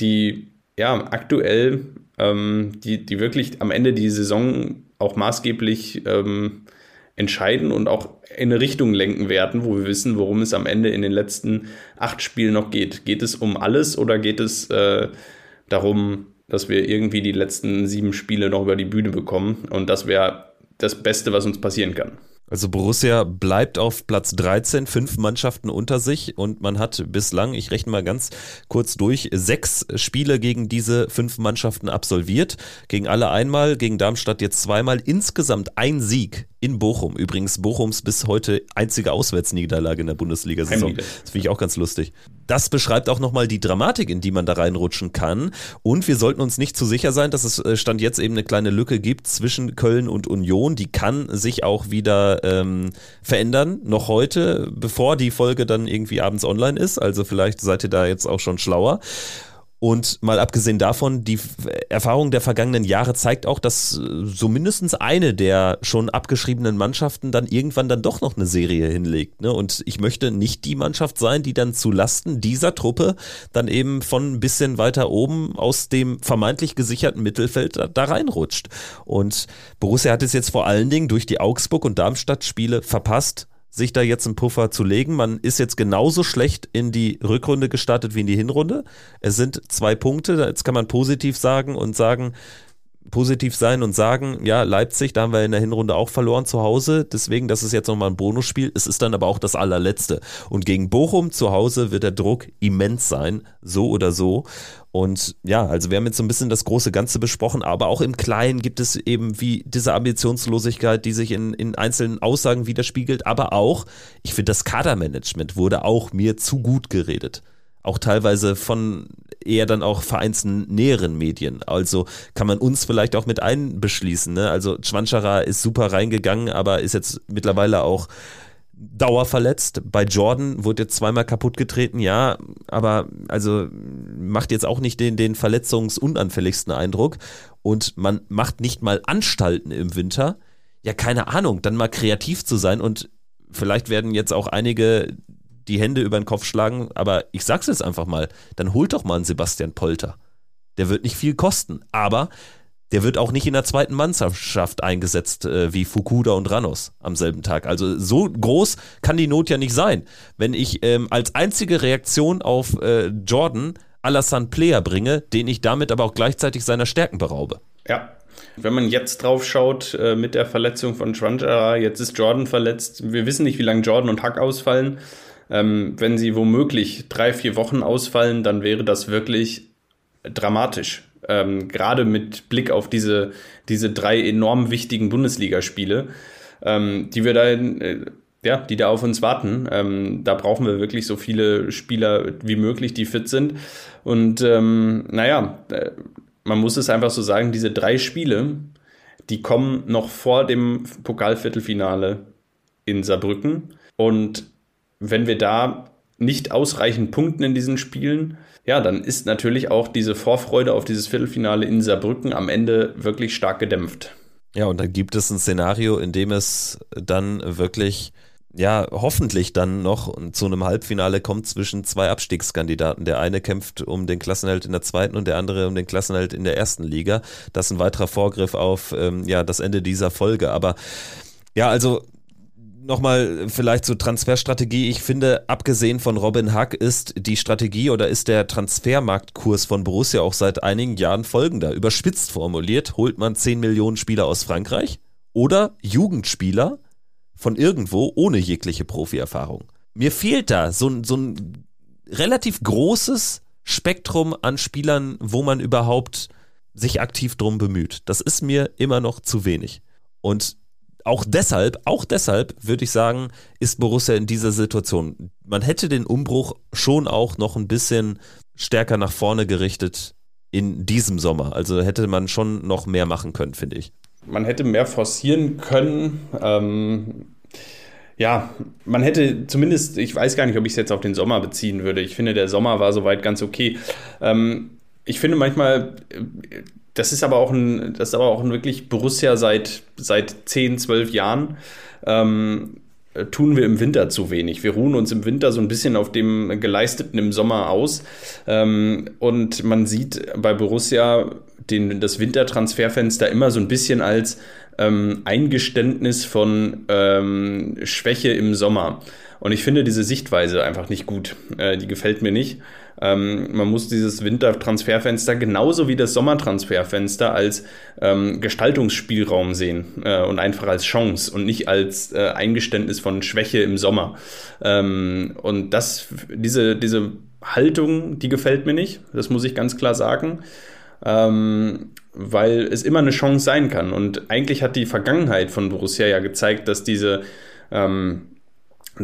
die ja aktuell, ähm, die, die wirklich am Ende die Saison auch maßgeblich ähm, entscheiden und auch in eine Richtung lenken werden, wo wir wissen, worum es am Ende in den letzten acht Spielen noch geht. Geht es um alles oder geht es äh, darum, dass wir irgendwie die letzten sieben Spiele noch über die Bühne bekommen? Und das wäre das Beste, was uns passieren kann. Also Borussia bleibt auf Platz 13, fünf Mannschaften unter sich und man hat bislang, ich rechne mal ganz kurz durch, sechs Spiele gegen diese fünf Mannschaften absolviert. Gegen alle einmal, gegen Darmstadt jetzt zweimal, insgesamt ein Sieg in Bochum. Übrigens Bochums bis heute einzige Auswärtsniederlage in der Bundesliga-Saison. Das finde ich auch ganz lustig. Das beschreibt auch nochmal die Dramatik, in die man da reinrutschen kann. Und wir sollten uns nicht zu sicher sein, dass es äh, Stand jetzt eben eine kleine Lücke gibt zwischen Köln und Union. Die kann sich auch wieder ähm, verändern, noch heute, bevor die Folge dann irgendwie abends online ist. Also vielleicht seid ihr da jetzt auch schon schlauer. Und mal abgesehen davon, die Erfahrung der vergangenen Jahre zeigt auch, dass äh, so mindestens eine der schon abgeschriebenen Mannschaften dann irgendwann dann doch noch eine Serie hinlegt. Ne? Und ich möchte nicht die Mannschaft sein, die dann zu Lasten dieser Truppe dann eben von ein bisschen weiter oben aus dem vermeintlich gesicherten Mittelfeld da, da reinrutscht. Und Borussia hat es jetzt vor allen Dingen durch die Augsburg- und Darmstadt-Spiele verpasst, sich da jetzt einen Puffer zu legen. Man ist jetzt genauso schlecht in die Rückrunde gestartet wie in die Hinrunde. Es sind zwei Punkte, jetzt kann man positiv sagen und sagen, positiv sein und sagen, ja, Leipzig, da haben wir in der Hinrunde auch verloren zu Hause, deswegen, das ist jetzt nochmal ein Bonusspiel. Es ist dann aber auch das allerletzte. Und gegen Bochum zu Hause wird der Druck immens sein, so oder so. Und ja, also wir haben jetzt so ein bisschen das große Ganze besprochen, aber auch im Kleinen gibt es eben wie diese Ambitionslosigkeit, die sich in, in einzelnen Aussagen widerspiegelt, aber auch, ich finde, das Kadermanagement wurde auch mir zu gut geredet auch teilweise von eher dann auch vereinsnäheren Medien. Also kann man uns vielleicht auch mit einbeschließen. Ne? Also Schwanschara ist super reingegangen, aber ist jetzt mittlerweile auch dauerverletzt. Bei Jordan wurde jetzt zweimal kaputt getreten, ja, aber also macht jetzt auch nicht den, den verletzungsunanfälligsten Eindruck. Und man macht nicht mal Anstalten im Winter. Ja, keine Ahnung, dann mal kreativ zu sein und vielleicht werden jetzt auch einige die Hände über den Kopf schlagen, aber ich sag's jetzt einfach mal, dann holt doch mal einen Sebastian Polter. Der wird nicht viel kosten, aber der wird auch nicht in der zweiten Mannschaft eingesetzt äh, wie Fukuda und Ranos am selben Tag. Also so groß kann die Not ja nicht sein. Wenn ich ähm, als einzige Reaktion auf äh, Jordan Alassane Player bringe, den ich damit aber auch gleichzeitig seiner Stärken beraube. Ja, wenn man jetzt drauf schaut äh, mit der Verletzung von Schwanjara, jetzt ist Jordan verletzt. Wir wissen nicht, wie lange Jordan und Hack ausfallen. Ähm, wenn sie womöglich drei, vier Wochen ausfallen, dann wäre das wirklich dramatisch. Ähm, Gerade mit Blick auf diese, diese drei enorm wichtigen Bundesligaspiele, ähm, die wir da, äh, ja, die da auf uns warten. Ähm, da brauchen wir wirklich so viele Spieler wie möglich, die fit sind. Und ähm, naja, äh, man muss es einfach so sagen, diese drei Spiele, die kommen noch vor dem Pokalviertelfinale in Saarbrücken. Und wenn wir da nicht ausreichend punkten in diesen Spielen, ja, dann ist natürlich auch diese Vorfreude auf dieses Viertelfinale in Saarbrücken am Ende wirklich stark gedämpft. Ja, und dann gibt es ein Szenario, in dem es dann wirklich, ja, hoffentlich dann noch zu einem Halbfinale kommt zwischen zwei Abstiegskandidaten. Der eine kämpft um den Klassenhalt in der zweiten und der andere um den Klassenhalt in der ersten Liga. Das ist ein weiterer Vorgriff auf ähm, ja, das Ende dieser Folge. Aber ja, also nochmal vielleicht zur Transferstrategie. Ich finde, abgesehen von Robin Hack ist die Strategie oder ist der Transfermarktkurs von Borussia auch seit einigen Jahren folgender. Überspitzt formuliert, holt man 10 Millionen Spieler aus Frankreich oder Jugendspieler von irgendwo ohne jegliche Profierfahrung. Mir fehlt da so, so ein relativ großes Spektrum an Spielern, wo man überhaupt sich aktiv drum bemüht. Das ist mir immer noch zu wenig. Und auch deshalb, auch deshalb würde ich sagen, ist Borussia in dieser Situation. Man hätte den Umbruch schon auch noch ein bisschen stärker nach vorne gerichtet in diesem Sommer. Also hätte man schon noch mehr machen können, finde ich. Man hätte mehr forcieren können. Ähm, ja, man hätte zumindest, ich weiß gar nicht, ob ich es jetzt auf den Sommer beziehen würde. Ich finde, der Sommer war soweit ganz okay. Ähm, ich finde manchmal, das ist aber auch ein, das ist aber auch ein wirklich Borussia seit, seit 10, 12 Jahren. Ähm, äh, tun wir im Winter zu wenig. Wir ruhen uns im Winter so ein bisschen auf dem Geleisteten im Sommer aus. Ähm, und man sieht bei Borussia den, das Wintertransferfenster immer so ein bisschen als ähm, Eingeständnis von ähm, Schwäche im Sommer. Und ich finde diese Sichtweise einfach nicht gut. Äh, die gefällt mir nicht. Ähm, man muss dieses Wintertransferfenster genauso wie das Sommertransferfenster als ähm, Gestaltungsspielraum sehen äh, und einfach als Chance und nicht als äh, Eingeständnis von Schwäche im Sommer. Ähm, und das, diese, diese Haltung, die gefällt mir nicht. Das muss ich ganz klar sagen. Ähm, weil es immer eine Chance sein kann. Und eigentlich hat die Vergangenheit von Borussia ja gezeigt, dass diese ähm,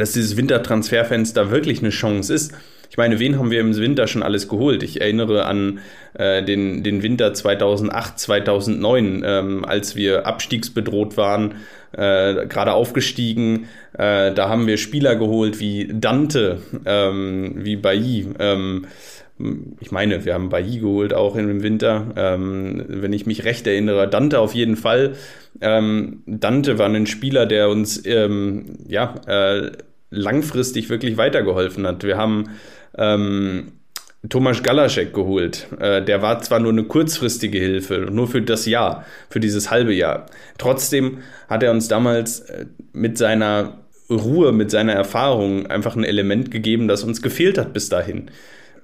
dass dieses Wintertransferfenster wirklich eine Chance ist. Ich meine, wen haben wir im Winter schon alles geholt? Ich erinnere an äh, den, den Winter 2008, 2009, ähm, als wir abstiegsbedroht waren, äh, gerade aufgestiegen. Äh, da haben wir Spieler geholt wie Dante, ähm, wie Bailly. Ähm, ich meine, wir haben Bailly geholt auch im Winter. Ähm, wenn ich mich recht erinnere, Dante auf jeden Fall. Ähm, Dante war ein Spieler, der uns ähm, ja, äh, langfristig wirklich weitergeholfen hat. Wir haben ähm, Tomasz Galaschek geholt. Äh, der war zwar nur eine kurzfristige Hilfe, nur für das Jahr, für dieses halbe Jahr. Trotzdem hat er uns damals äh, mit seiner Ruhe, mit seiner Erfahrung einfach ein Element gegeben, das uns gefehlt hat bis dahin.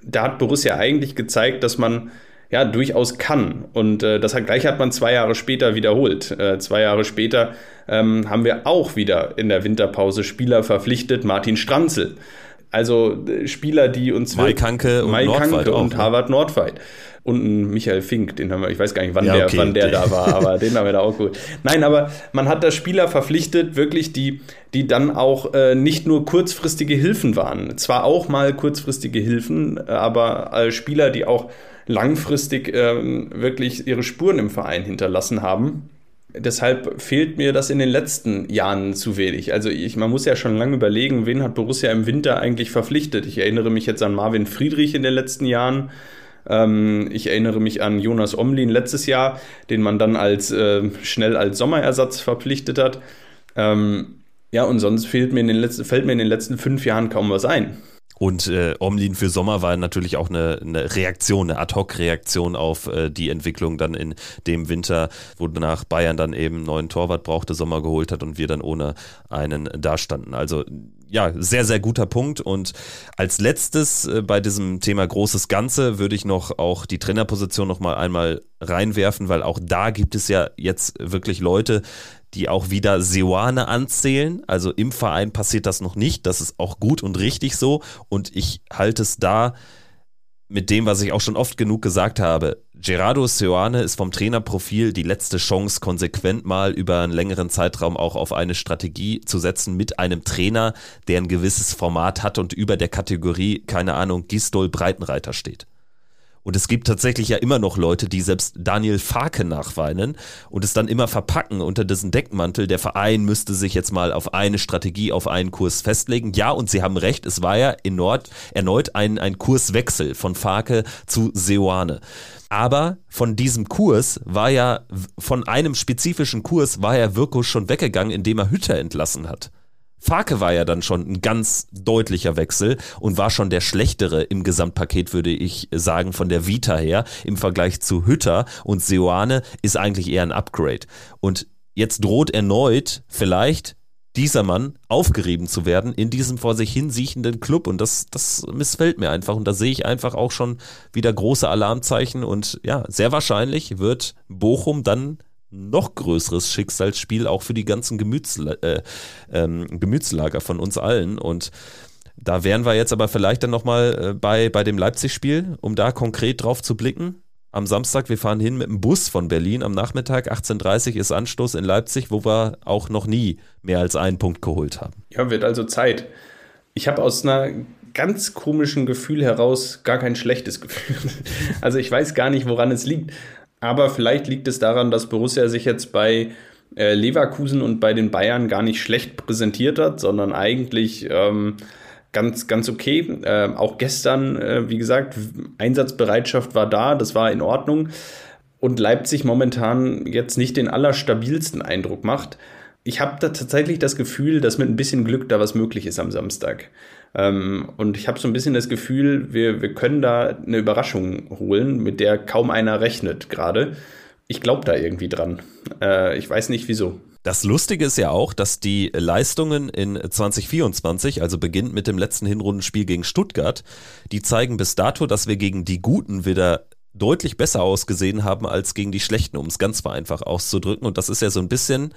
Da hat Borussia eigentlich gezeigt, dass man ja durchaus kann. Und äh, das hat, gleich hat man zwei Jahre später wiederholt. Äh, zwei Jahre später ähm, haben wir auch wieder in der Winterpause Spieler verpflichtet, Martin Stranzel. Also äh, Spieler, die uns Mike Hanke und, Mike Hanke und ne? Harvard Nordweit. Und ein Michael Fink, den haben wir, ich weiß gar nicht, wann, ja, der, wann der da war, aber [LAUGHS] den haben wir da auch gut. Nein, aber man hat da Spieler verpflichtet, wirklich, die, die dann auch äh, nicht nur kurzfristige Hilfen waren. Zwar auch mal kurzfristige Hilfen, aber äh, Spieler, die auch langfristig äh, wirklich ihre Spuren im Verein hinterlassen haben. Deshalb fehlt mir das in den letzten Jahren zu wenig. Also ich, man muss ja schon lange überlegen, wen hat Borussia im Winter eigentlich verpflichtet. Ich erinnere mich jetzt an Marvin Friedrich in den letzten Jahren. Ähm, ich erinnere mich an Jonas Omlin letztes Jahr, den man dann als äh, schnell als Sommerersatz verpflichtet hat. Ähm, ja, und sonst fehlt mir in den letzten, fällt mir in den letzten fünf Jahren kaum was ein. Und äh, Omlin für Sommer war natürlich auch eine, eine Reaktion, eine Ad-Hoc-Reaktion auf äh, die Entwicklung dann in dem Winter, wo nach Bayern dann eben einen neuen Torwart brauchte, Sommer geholt hat und wir dann ohne einen dastanden. Also ja, sehr, sehr guter Punkt. Und als letztes äh, bei diesem Thema großes Ganze würde ich noch auch die Trainerposition noch mal einmal reinwerfen, weil auch da gibt es ja jetzt wirklich Leute, die auch wieder Seoane anzählen. Also im Verein passiert das noch nicht. Das ist auch gut und richtig so. Und ich halte es da mit dem, was ich auch schon oft genug gesagt habe. Gerardo Seoane ist vom Trainerprofil die letzte Chance, konsequent mal über einen längeren Zeitraum auch auf eine Strategie zu setzen mit einem Trainer, der ein gewisses Format hat und über der Kategorie, keine Ahnung, Gistol Breitenreiter steht. Und es gibt tatsächlich ja immer noch Leute, die selbst Daniel Farke nachweinen und es dann immer verpacken unter diesen Deckmantel. Der Verein müsste sich jetzt mal auf eine Strategie, auf einen Kurs festlegen. Ja, und Sie haben recht, es war ja in Nord erneut ein, ein Kurswechsel von Farke zu Seoane. Aber von diesem Kurs war ja, von einem spezifischen Kurs war ja Wirko schon weggegangen, indem er Hütter entlassen hat. Farke war ja dann schon ein ganz deutlicher Wechsel und war schon der schlechtere im Gesamtpaket, würde ich sagen, von der Vita her im Vergleich zu Hütter und Seoane ist eigentlich eher ein Upgrade. Und jetzt droht erneut vielleicht dieser Mann aufgerieben zu werden in diesem vor sich hin siechenden Club und das, das missfällt mir einfach und da sehe ich einfach auch schon wieder große Alarmzeichen und ja, sehr wahrscheinlich wird Bochum dann noch größeres Schicksalsspiel auch für die ganzen Gemütsla äh, ähm, Gemütslager von uns allen. Und da wären wir jetzt aber vielleicht dann nochmal äh, bei, bei dem Leipzig-Spiel, um da konkret drauf zu blicken. Am Samstag, wir fahren hin mit dem Bus von Berlin. Am Nachmittag 18.30 Uhr ist Anstoß in Leipzig, wo wir auch noch nie mehr als einen Punkt geholt haben. Ja, wird also Zeit. Ich habe aus einer ganz komischen Gefühl heraus gar kein schlechtes Gefühl. [LAUGHS] Also ich weiß gar nicht, woran es liegt. Aber vielleicht liegt es daran, dass Borussia sich jetzt bei äh, Leverkusen und bei den Bayern gar nicht schlecht präsentiert hat, sondern eigentlich ähm, ganz, ganz okay. Äh, auch gestern, äh, wie gesagt, Einsatzbereitschaft war da, das war in Ordnung. Und Leipzig momentan jetzt nicht den allerstabilsten Eindruck macht. ich habe da tatsächlich das Gefühl, dass mit ein bisschen Glück da was möglich ist am Samstag. Ähm, und ich habe so ein bisschen das Gefühl, wir, wir können da eine Überraschung holen, mit der kaum einer rechnet gerade. Ich glaube da irgendwie dran. Äh, ich weiß nicht wieso. Das Lustige ist ja auch, dass die Leistungen in 2024, also beginnt mit dem letzten Hinrundenspiel gegen Stuttgart, die zeigen bis dato, dass wir gegen die Guten wieder deutlich besser ausgesehen haben als gegen die Schlechten, um es ganz vereinfacht auszudrücken. Und das ist ja so ein bisschen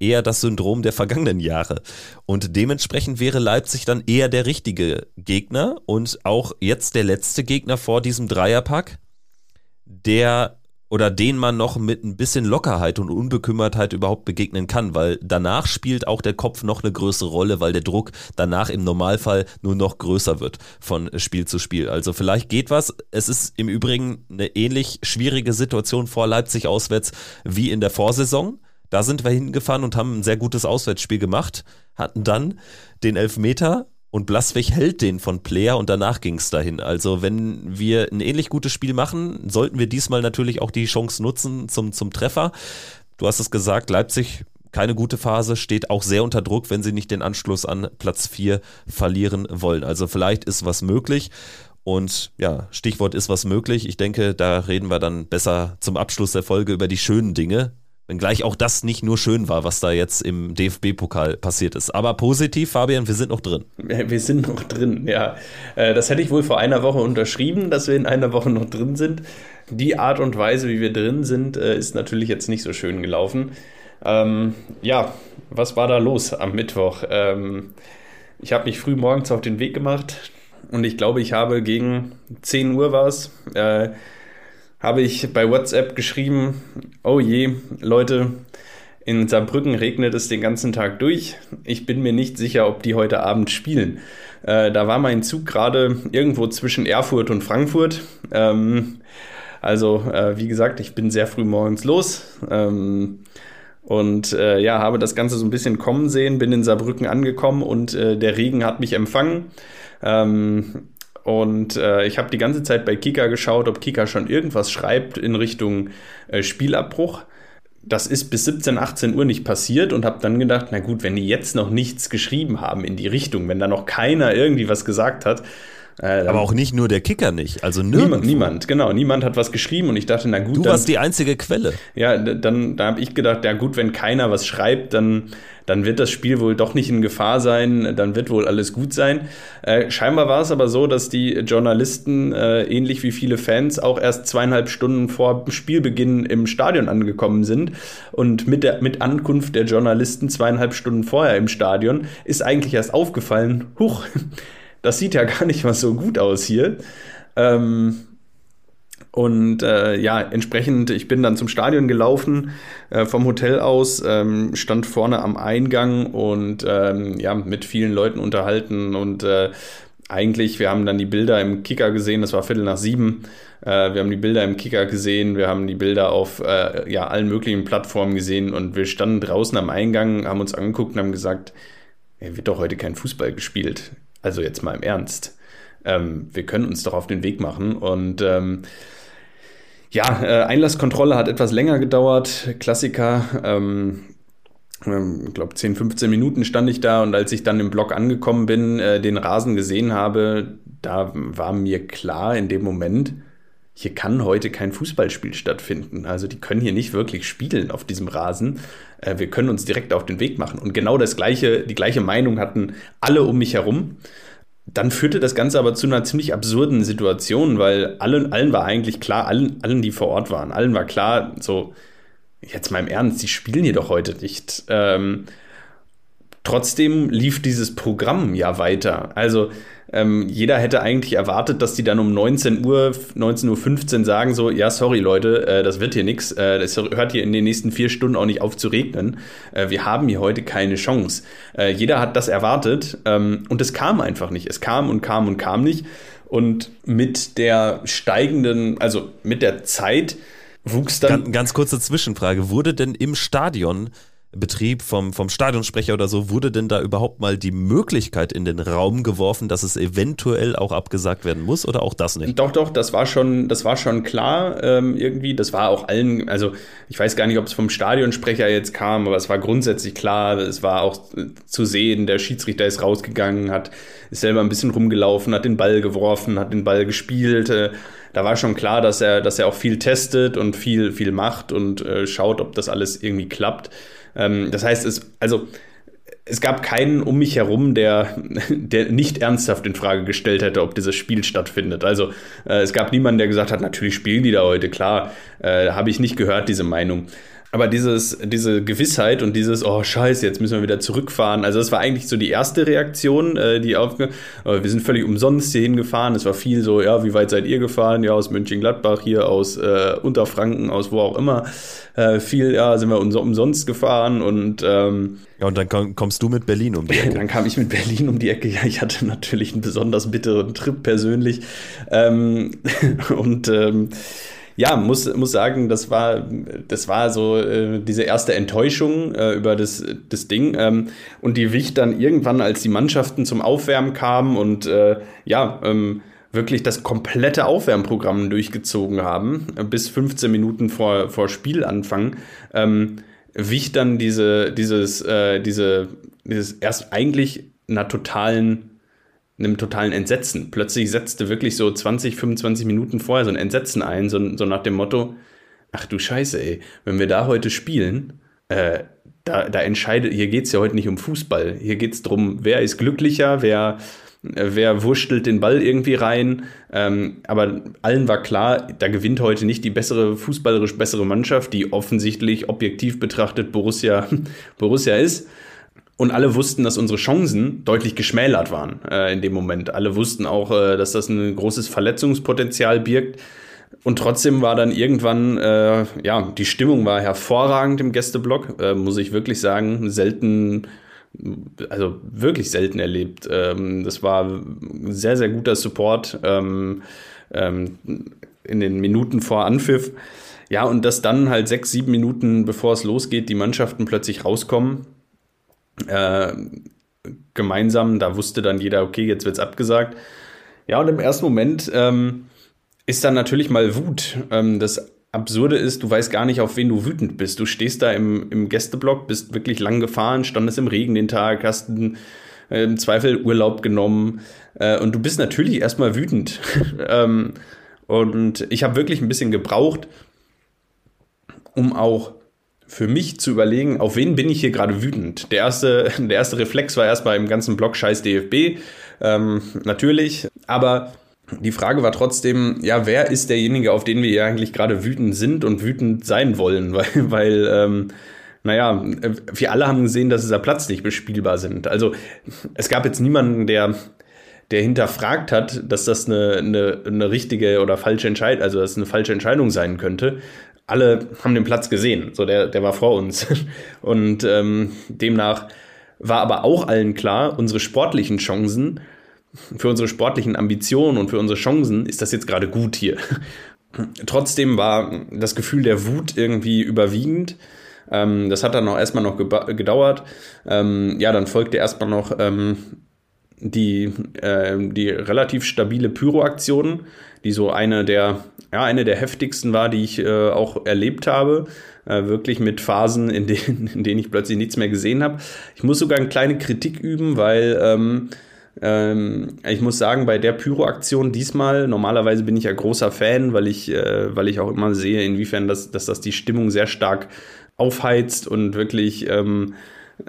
eher das Syndrom der vergangenen Jahre. Und dementsprechend wäre Leipzig dann eher der richtige Gegner und auch jetzt der letzte Gegner vor diesem Dreierpack, der oder den man noch mit ein bisschen Lockerheit und Unbekümmertheit überhaupt begegnen kann, weil danach spielt auch der Kopf noch eine größere Rolle, weil der Druck danach im Normalfall nur noch größer wird von Spiel zu Spiel. Also vielleicht geht was. Es ist im Übrigen eine ähnlich schwierige Situation vor Leipzig auswärts wie in der Vorsaison. Da sind wir hingefahren und haben ein sehr gutes Auswärtsspiel gemacht, hatten dann den Elfmeter und Blaswig hält den von Player und danach ging es dahin. Also wenn wir ein ähnlich gutes Spiel machen, sollten wir diesmal natürlich auch die Chance nutzen zum, zum Treffer. Du hast es gesagt, Leipzig keine gute Phase, steht auch sehr unter Druck, wenn sie nicht den Anschluss an Platz 4 verlieren wollen. Also vielleicht ist was möglich. Und ja, Stichwort ist was möglich. Ich denke, da reden wir dann besser zum Abschluss der Folge über die schönen Dinge, Wenngleich auch das nicht nur schön war, was da jetzt im DFB-Pokal passiert ist. Aber positiv, Fabian, wir sind noch drin. Wir sind noch drin, ja. Äh, das hätte ich wohl vor einer Woche unterschrieben, dass wir in einer Woche noch drin sind. Die Art und Weise, wie wir drin sind, äh, ist natürlich jetzt nicht so schön gelaufen. Ähm, ja, was war da los am Mittwoch? Ähm, ich habe mich früh morgens auf den Weg gemacht und ich glaube, ich habe gegen 10 Uhr war es. Äh, habe ich bei WhatsApp geschrieben, oh je, Leute, in Saarbrücken regnet es den ganzen Tag durch. Ich bin mir nicht sicher, ob die heute Abend spielen. Äh, da war mein Zug gerade irgendwo zwischen Erfurt und Frankfurt. Ähm, also, äh, wie gesagt, ich bin sehr früh morgens los. Ähm, und äh, ja, habe das Ganze so ein bisschen kommen sehen, bin in Saarbrücken angekommen und äh, der Regen hat mich empfangen. Ähm, und äh, ich habe die ganze Zeit bei Kika geschaut, ob Kika schon irgendwas schreibt in Richtung äh, Spielabbruch. Das ist bis 17, 18 Uhr nicht passiert und habe dann gedacht, na gut, wenn die jetzt noch nichts geschrieben haben in die Richtung, wenn da noch keiner irgendwie was gesagt hat, äh, Aber auch nicht nur der Kicker nicht, also niemand, niemand, genau, niemand hat was geschrieben und ich dachte, na gut. Du dann, warst die einzige Quelle. Ja, dann da habe ich gedacht, ja gut, wenn keiner was schreibt, dann, dann wird das Spiel wohl doch nicht in Gefahr sein, dann wird wohl alles gut sein. Äh, scheinbar war es aber so, dass die Journalisten, äh, ähnlich wie viele Fans, auch erst zweieinhalb Stunden vor Spielbeginn im Stadion angekommen sind. Und mit, der, mit Ankunft der Journalisten zweieinhalb Stunden vorher im Stadion ist eigentlich erst aufgefallen, huch, [LAUGHS] das sieht ja gar nicht mal so gut aus hier. Ähm, und äh, ja, entsprechend, ich bin dann zum Stadion gelaufen, äh, vom Hotel aus, ähm, stand vorne am Eingang und ähm, ja, mit vielen Leuten unterhalten und äh, eigentlich, wir haben dann die Bilder im Kicker gesehen, das war Viertel nach sieben. Äh, wir haben die Bilder im Kicker gesehen, wir haben die Bilder auf äh, ja, allen möglichen Plattformen gesehen und wir standen draußen am Eingang, haben uns angeguckt und haben gesagt, er wird doch heute kein Fußball gespielt. Also jetzt mal im Ernst. Ähm, wir können uns doch auf den Weg machen und ähm, ja, äh, Einlasskontrolle hat etwas länger gedauert. Klassiker. Ähm, ähm ich glaube, 10, 15 Minuten stand ich da und als ich dann im Block angekommen bin, äh, den Rasen gesehen habe, da war mir klar in dem Moment, hier kann heute kein Fußballspiel stattfinden. Also die können hier nicht wirklich spielen auf diesem Rasen. Äh, wir können uns direkt auf den Weg machen. Und genau das gleiche, die gleiche Meinung hatten alle um mich herum. Dann führte das Ganze aber zu einer ziemlich absurden Situation, weil allen, allen war eigentlich klar, allen, allen, die vor Ort waren, allen war klar, so, jetzt mal im Ernst, die spielen hier doch heute nicht. Ähm, trotzdem lief dieses Programm ja weiter. Also ähm, jeder hätte eigentlich erwartet, dass die dann um 19 Uhr, 19.15 Uhr sagen so, ja, sorry Leute, äh, das wird hier nichts, äh, das hört hier in den nächsten vier Stunden auch nicht auf zu regnen. Äh, wir haben hier heute keine Chance. Äh, jeder hat das erwartet ähm, und es kam einfach nicht. Es kam und kam und kam nicht. Und mit der steigenden, also mit der Zeit wuchs dann. Ganz, ganz kurze Zwischenfrage. Wurde denn im Stadion Betrieb vom, vom Stadionsprecher oder so, wurde denn da überhaupt mal die Möglichkeit in den Raum geworfen, dass es eventuell auch abgesagt werden muss oder auch das nicht? Doch, doch, das war schon, das war schon klar ähm, irgendwie. Das war auch allen, also ich weiß gar nicht, ob es vom Stadionsprecher jetzt kam, aber es war grundsätzlich klar. Es war auch zu sehen, der Schiedsrichter ist rausgegangen, hat ist selber ein bisschen rumgelaufen, hat den Ball geworfen, hat den Ball gespielt. Äh, da war schon klar, dass er, dass er auch viel testet und viel, viel macht und äh, schaut, ob das alles irgendwie klappt. Ähm, das heißt, es, also, es gab keinen um mich herum, der, der nicht ernsthaft in Frage gestellt hätte, ob dieses Spiel stattfindet. Also äh, es gab niemanden, der gesagt hat, natürlich spielen die da heute, klar, äh, habe ich nicht gehört, diese Meinung. Aber dieses, diese Gewissheit und dieses, oh scheiße, jetzt müssen wir wieder zurückfahren. Also das war eigentlich so die erste Reaktion, äh, die auf, äh, wir sind völlig umsonst hier hingefahren. Es war viel so, ja, wie weit seid ihr gefahren? Ja, aus Mönchengladbach, hier aus äh, Unterfranken, aus wo auch immer. Äh, viel, ja, sind wir umsonst gefahren und ähm, ja, und dann komm, kommst du mit Berlin um die [LAUGHS] Ecke. dann kam ich mit Berlin um die Ecke. Ja, ich hatte natürlich einen besonders bitteren Trip persönlich. Ähm, [LAUGHS] und ähm, ja, muss, muss sagen, das war, das war so äh, diese erste Enttäuschung äh, über das, das Ding. Ähm, und die wich dann irgendwann, als die Mannschaften zum Aufwärmen kamen und äh, ja, ähm, wirklich das komplette Aufwärmprogramm durchgezogen haben, bis 15 Minuten vor, vor Spielanfang, ähm, wich dann diese, dieses, äh, diese, dieses erst eigentlich einer totalen einem totalen Entsetzen. Plötzlich setzte wirklich so 20, 25 Minuten vorher so ein Entsetzen ein, so, so nach dem Motto, ach du Scheiße, ey, wenn wir da heute spielen, äh, da, da entscheidet, hier geht es ja heute nicht um Fußball. Hier geht es darum, wer ist glücklicher, wer, wer wurschtelt den Ball irgendwie rein. Ähm, aber allen war klar, da gewinnt heute nicht die bessere, fußballerisch bessere Mannschaft, die offensichtlich objektiv betrachtet Borussia, [LAUGHS] Borussia ist. Und alle wussten, dass unsere Chancen deutlich geschmälert waren äh, in dem Moment. Alle wussten auch, äh, dass das ein großes Verletzungspotenzial birgt. Und trotzdem war dann irgendwann, äh, ja, die Stimmung war hervorragend im Gästeblock, äh, muss ich wirklich sagen. Selten, also wirklich selten erlebt. Ähm, das war sehr, sehr guter Support ähm, ähm, in den Minuten vor Anpfiff. Ja, und dass dann halt sechs, sieben Minuten bevor es losgeht, die Mannschaften plötzlich rauskommen äh, gemeinsam. Da wusste dann jeder, okay, jetzt wird es abgesagt. Ja, und im ersten Moment ähm, ist dann natürlich mal Wut. Ähm, das Absurde ist, du weißt gar nicht, auf wen du wütend bist. Du stehst da im, im Gästeblock, bist wirklich lang gefahren, standest im Regen den Tag, hast einen, äh, im Zweifel Urlaub genommen äh, und du bist natürlich erstmal wütend. [LAUGHS] ähm, und ich habe wirklich ein bisschen gebraucht, um auch für mich zu überlegen, auf wen bin ich hier gerade wütend. Der erste, [LAUGHS] der erste Reflex war erstmal im ganzen Blog Scheiß DFB, ähm, natürlich. Aber die Frage war trotzdem, ja, wer ist derjenige, auf den wir hier eigentlich gerade wütend sind und wütend sein wollen? [LAUGHS] Weil, weil ähm, naja, wir alle haben gesehen, dass dieser Platz nicht bespielbar sind. Also es gab jetzt niemanden, der der hinterfragt hat, dass das eine, eine, eine richtige oder falsche Entscheidung, also dass eine falsche Entscheidung sein könnte alle haben den Platz gesehen, so der, der war vor uns. [LAUGHS] Und ähm, demnach war aber auch allen klar, unsere sportlichen Chancen, für unsere sportlichen Ambitionen und für unsere Chancen ist das jetzt gerade gut hier. [LAUGHS] Trotzdem war das Gefühl der Wut irgendwie überwiegend. Ähm, das hat dann auch erstmal noch gedauert. Ähm, ja, dann folgte erstmal noch ähm, die, äh, die relativ stabile Pyro-Aktion, die so eine der, ja, eine der heftigsten war, die ich äh, auch erlebt habe. Äh, wirklich mit Phasen, in denen, [LAUGHS] in denen ich plötzlich nichts mehr gesehen habe. Ich muss sogar eine kleine Kritik üben, weil ähm, ähm, ich muss sagen, bei der Pyro-Aktion diesmal, normalerweise bin ich ja großer Fan, weil ich, äh, weil ich auch immer sehe, inwiefern das, dass das die Stimmung sehr stark aufheizt und wirklich ähm,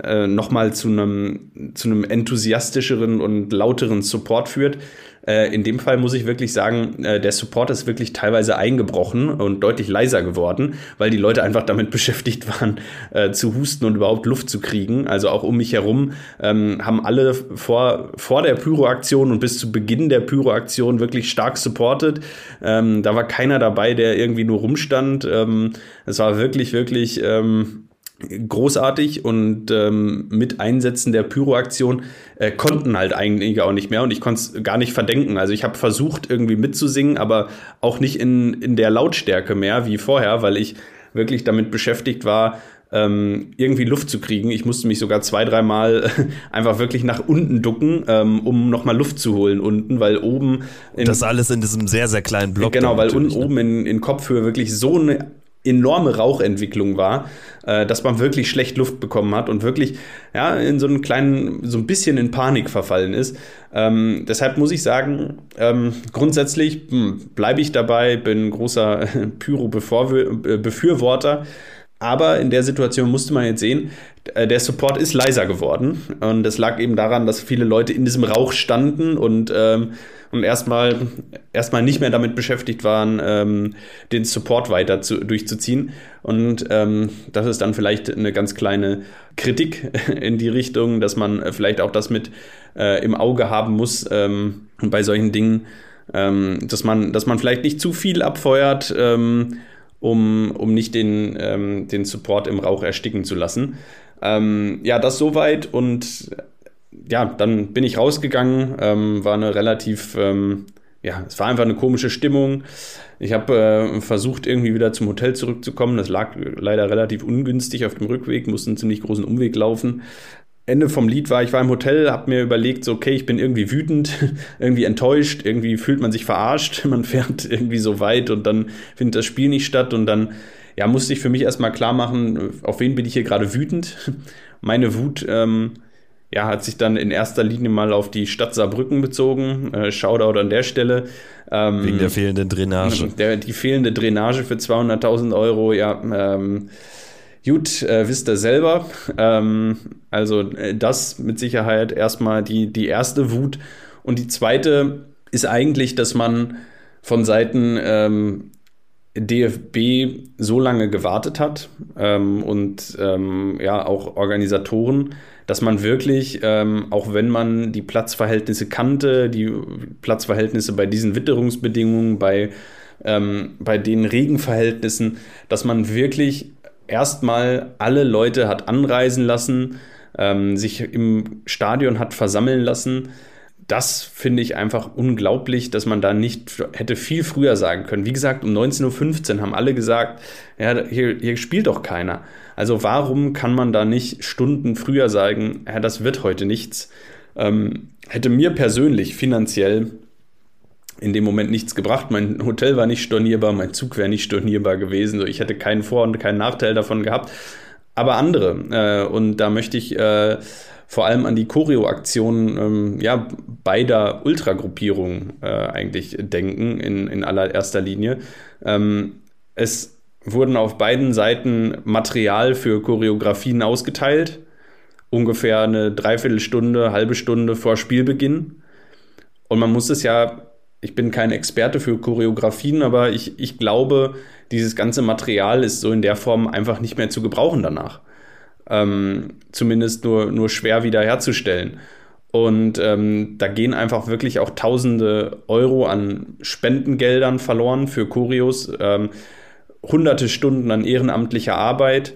äh, nochmal zu einem zu einem enthusiastischeren und lauteren Support führt. Äh, in dem Fall muss ich wirklich sagen, äh, der Support ist wirklich teilweise eingebrochen und deutlich leiser geworden, weil die Leute einfach damit [LAUGHS] beschäftigt waren, äh, zu husten und überhaupt Luft zu kriegen. Also auch um mich herum ähm, haben alle vor, vor der Pyroaktion und bis zu Beginn der Pyroaktion wirklich stark supportet. Ähm, da war keiner dabei, der irgendwie nur rumstand. Ähm, es war wirklich, wirklich ähm, großartig und ähm, mit Einsetzen der Pyroaktion äh, konnten halt eigentlich auch nicht mehr und ich konnte es gar nicht verdenken. Also ich habe versucht irgendwie mitzusingen, aber auch nicht in, in der Lautstärke mehr wie vorher, weil ich wirklich damit beschäftigt war, ähm, irgendwie Luft zu kriegen. Ich musste mich sogar zwei, dreimal [LAUGHS] einfach wirklich nach unten ducken, ähm, um nochmal Luft zu holen unten, weil oben. In, das alles in diesem sehr, sehr kleinen Block. Genau, weil unten ne? oben in, in Kopfhöhe wirklich so eine enorme Rauchentwicklung war, äh, dass man wirklich schlecht Luft bekommen hat und wirklich ja, in so einen kleinen, so ein bisschen in Panik verfallen ist. Ähm, deshalb muss ich sagen, ähm, grundsätzlich hm, bleibe ich dabei, bin großer [LAUGHS] Pyro-Befürworter. Aber in der Situation musste man jetzt sehen, äh, der Support ist leiser geworden. Und das lag eben daran, dass viele Leute in diesem Rauch standen und, ähm, und erstmal, erstmal nicht mehr damit beschäftigt waren, ähm, den Support weiter zu, durchzuziehen. Und ähm, das ist dann vielleicht eine ganz kleine Kritik [LAUGHS] in die Richtung, dass man vielleicht auch das mit äh, im Auge haben muss ähm, bei solchen Dingen, ähm, dass, man, dass man vielleicht nicht zu viel abfeuert ähm, um, um nicht den, ähm, den Support im Rauch ersticken zu lassen. Ähm, ja, das soweit und ja, dann bin ich rausgegangen, ähm, war eine relativ, ähm, ja, es war einfach eine komische Stimmung. Ich habe äh, versucht, irgendwie wieder zum Hotel zurückzukommen. Das lag leider relativ ungünstig auf dem Rückweg, musste einen ziemlich großen Umweg laufen. Ende vom Lied war, ich war im Hotel, habe mir überlegt, so, okay, ich bin irgendwie wütend, [LAUGHS] irgendwie enttäuscht, irgendwie fühlt man sich verarscht, [LAUGHS] man fährt irgendwie so weit und dann findet das Spiel nicht statt und dann, ja, musste ich für mich erstmal klar machen, auf wen bin ich hier gerade wütend. [LAUGHS] Meine Wut, ähm, ja, hat sich dann in erster Linie mal auf die Stadt Saarbrücken bezogen. Äh, Shoutout an der Stelle. Ähm, Wegen der fehlenden Drainage. [LAUGHS] Der, die fehlende Drainage für 200.000 Euro, ja, ähm, Gut, äh, wisst ihr selber. Ähm, also äh, das mit Sicherheit erstmal die, die erste Wut. Und die zweite ist eigentlich, dass man von Seiten ähm, DFB so lange gewartet hat ähm, und ähm, ja auch Organisatoren, dass man wirklich, ähm, auch wenn man die Platzverhältnisse kannte, die Platzverhältnisse bei diesen Witterungsbedingungen, bei, ähm, bei den Regenverhältnissen, dass man wirklich erstmal alle Leute hat anreisen lassen, ähm, sich im Stadion hat versammeln lassen. Das finde ich einfach unglaublich, dass man da nicht hätte viel früher sagen können. Wie gesagt, um 19.15 Uhr haben alle gesagt, ja, hier, hier spielt doch keiner. Also warum kann man da nicht Stunden früher sagen, ja, das wird heute nichts? Ähm, hätte mir persönlich finanziell in dem Moment nichts gebracht. Mein Hotel war nicht stornierbar, mein Zug wäre nicht stornierbar gewesen. Ich hätte keinen Vor- und keinen Nachteil davon gehabt. Aber andere. Äh, und da möchte ich äh, vor allem an die Choreo-Aktionen ähm, ja, beider Ultragruppierungen äh, eigentlich denken, in, in allererster Linie. Ähm, es wurden auf beiden Seiten Material für Choreografien ausgeteilt. Ungefähr eine Dreiviertelstunde, halbe Stunde vor Spielbeginn. Und man muss es ja ich bin kein Experte für Choreografien, aber ich, ich glaube, dieses ganze Material ist so in der Form einfach nicht mehr zu gebrauchen danach. Ähm, zumindest nur, nur schwer wiederherzustellen. Und ähm, da gehen einfach wirklich auch tausende Euro an Spendengeldern verloren für Choreos, ähm, hunderte Stunden an ehrenamtlicher Arbeit.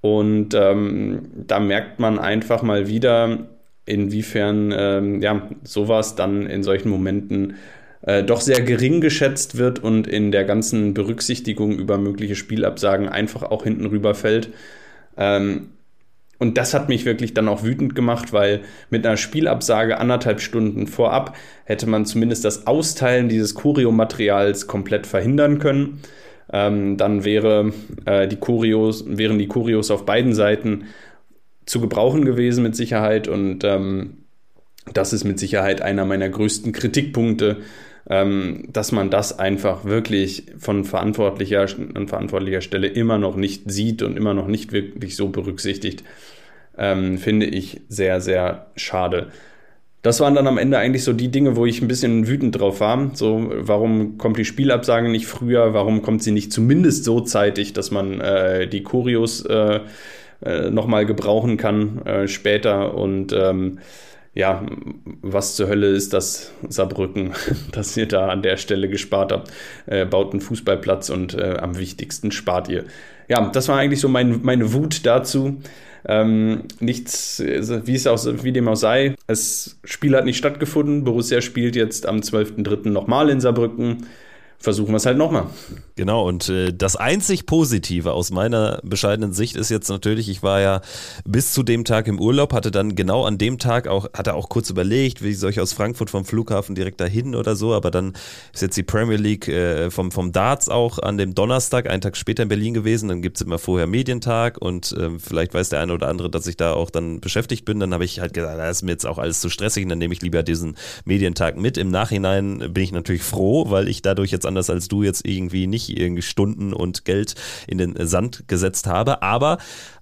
Und ähm, da merkt man einfach mal wieder, inwiefern ähm, ja, sowas dann in solchen Momenten äh, doch sehr gering geschätzt wird und in der ganzen Berücksichtigung über mögliche Spielabsagen einfach auch hinten rüberfällt. Ähm, und das hat mich wirklich dann auch wütend gemacht, weil mit einer Spielabsage anderthalb Stunden vorab hätte man zumindest das Austeilen dieses Choreo-Materials komplett verhindern können. Ähm, dann wäre, äh, die Choreos, wären die Choreos auf beiden Seiten zu gebrauchen gewesen mit Sicherheit. Und ähm, das ist mit Sicherheit einer meiner größten Kritikpunkte ähm, dass man das einfach wirklich von verantwortlicher, an verantwortlicher Stelle immer noch nicht sieht und immer noch nicht wirklich so berücksichtigt, ähm, finde ich sehr, sehr schade. Das waren dann am Ende eigentlich so die Dinge, wo ich ein bisschen wütend drauf war. So, warum kommt die Spielabsage nicht früher? Warum kommt sie nicht zumindest so zeitig, dass man äh, die Choreos äh, äh, nochmal gebrauchen kann äh, später? Und ähm, ja, was zur Hölle ist das Saarbrücken, [LAUGHS] dass ihr da an der Stelle gespart habt? Äh, baut einen Fußballplatz und äh, am wichtigsten spart ihr. Ja, das war eigentlich so mein, meine Wut dazu. Ähm, nichts, wie es auch, wie dem auch sei. Das Spiel hat nicht stattgefunden. Borussia spielt jetzt am 12.03. nochmal in Saarbrücken. Versuchen wir es halt nochmal. Genau, und äh, das einzig Positive aus meiner bescheidenen Sicht ist jetzt natürlich, ich war ja bis zu dem Tag im Urlaub, hatte dann genau an dem Tag auch, hatte auch kurz überlegt, wie soll ich aus Frankfurt vom Flughafen direkt dahin oder so, aber dann ist jetzt die Premier League äh, vom, vom Darts auch an dem Donnerstag, einen Tag später in Berlin gewesen, dann gibt es immer vorher Medientag und äh, vielleicht weiß der eine oder andere, dass ich da auch dann beschäftigt bin, dann habe ich halt gesagt, das ist mir jetzt auch alles zu stressig und dann nehme ich lieber diesen Medientag mit. Im Nachhinein bin ich natürlich froh, weil ich dadurch jetzt anders als du jetzt irgendwie nicht irgendwie Stunden und Geld in den Sand gesetzt habe, aber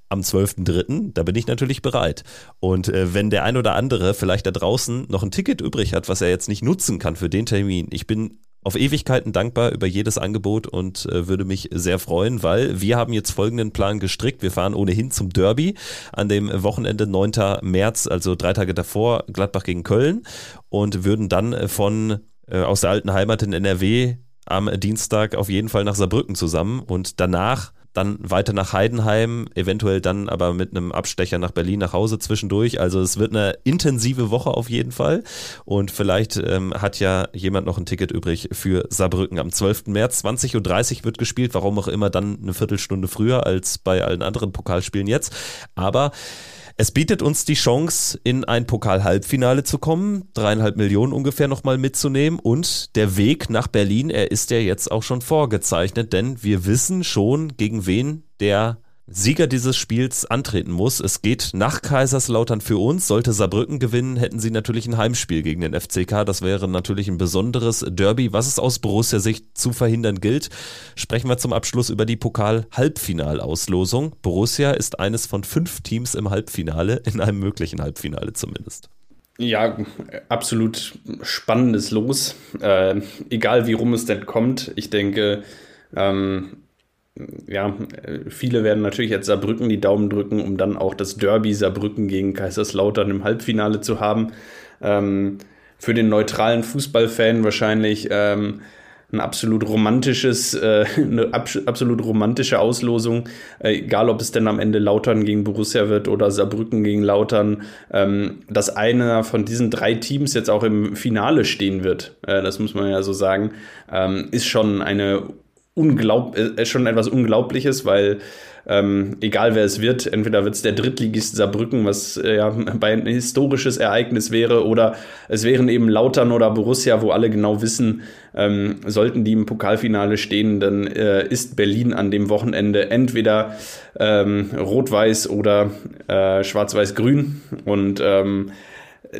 am 12.03., da bin ich natürlich bereit. Und äh, wenn der ein oder andere vielleicht da draußen noch ein Ticket übrig hat, was er jetzt nicht nutzen kann für den Termin, ich bin auf Ewigkeiten dankbar über jedes Angebot und äh, würde mich sehr freuen, weil wir haben jetzt folgenden Plan gestrickt. Wir fahren ohnehin zum Derby an dem Wochenende 9. März, also drei Tage davor, Gladbach gegen Köln und würden dann von äh, aus der alten Heimat in NRW am Dienstag auf jeden Fall nach Saarbrücken zusammen und danach dann weiter nach Heidenheim, eventuell dann aber mit einem Abstecher nach Berlin nach Hause zwischendurch. Also es wird eine intensive Woche auf jeden Fall. Und vielleicht ähm, hat ja jemand noch ein Ticket übrig für Saarbrücken. Am 12. März 20.30 Uhr wird gespielt, warum auch immer dann eine Viertelstunde früher als bei allen anderen Pokalspielen jetzt. Aber es bietet uns die Chance, in ein Pokal-Halbfinale zu kommen, dreieinhalb Millionen ungefähr nochmal mitzunehmen. Und der Weg nach Berlin, er ist ja jetzt auch schon vorgezeichnet, denn wir wissen schon, gegen wen der Sieger dieses Spiels antreten muss. Es geht nach Kaiserslautern für uns. Sollte Saarbrücken gewinnen, hätten sie natürlich ein Heimspiel gegen den FCK. Das wäre natürlich ein besonderes Derby, was es aus Borussia-Sicht zu verhindern gilt. Sprechen wir zum Abschluss über die Pokal-Halbfinalauslosung. Borussia ist eines von fünf Teams im Halbfinale, in einem möglichen Halbfinale zumindest. Ja, absolut spannendes Los. Äh, egal wie rum es denn kommt. Ich denke, ähm, ja, viele werden natürlich jetzt Saarbrücken die Daumen drücken, um dann auch das Derby Saarbrücken gegen Kaiserslautern im Halbfinale zu haben. Ähm, für den neutralen Fußballfan wahrscheinlich ähm, ein absolut romantisches, äh, eine absolut romantische Auslosung, äh, egal ob es denn am Ende Lautern gegen Borussia wird oder Saarbrücken gegen Lautern, ähm, dass einer von diesen drei Teams jetzt auch im Finale stehen wird, äh, das muss man ja so sagen, ähm, ist schon eine unglaub, äh, schon etwas Unglaubliches, weil ähm, egal wer es wird, entweder wird es der Drittligist Saarbrücken, was äh, ja [LAUGHS] bei ein historisches Ereignis wäre, oder es wären eben Lautern oder Borussia, wo alle genau wissen, ähm, sollten die im Pokalfinale stehen, dann äh, ist Berlin an dem Wochenende entweder ähm, rot-weiß oder äh, schwarz-weiß-grün. Und ähm,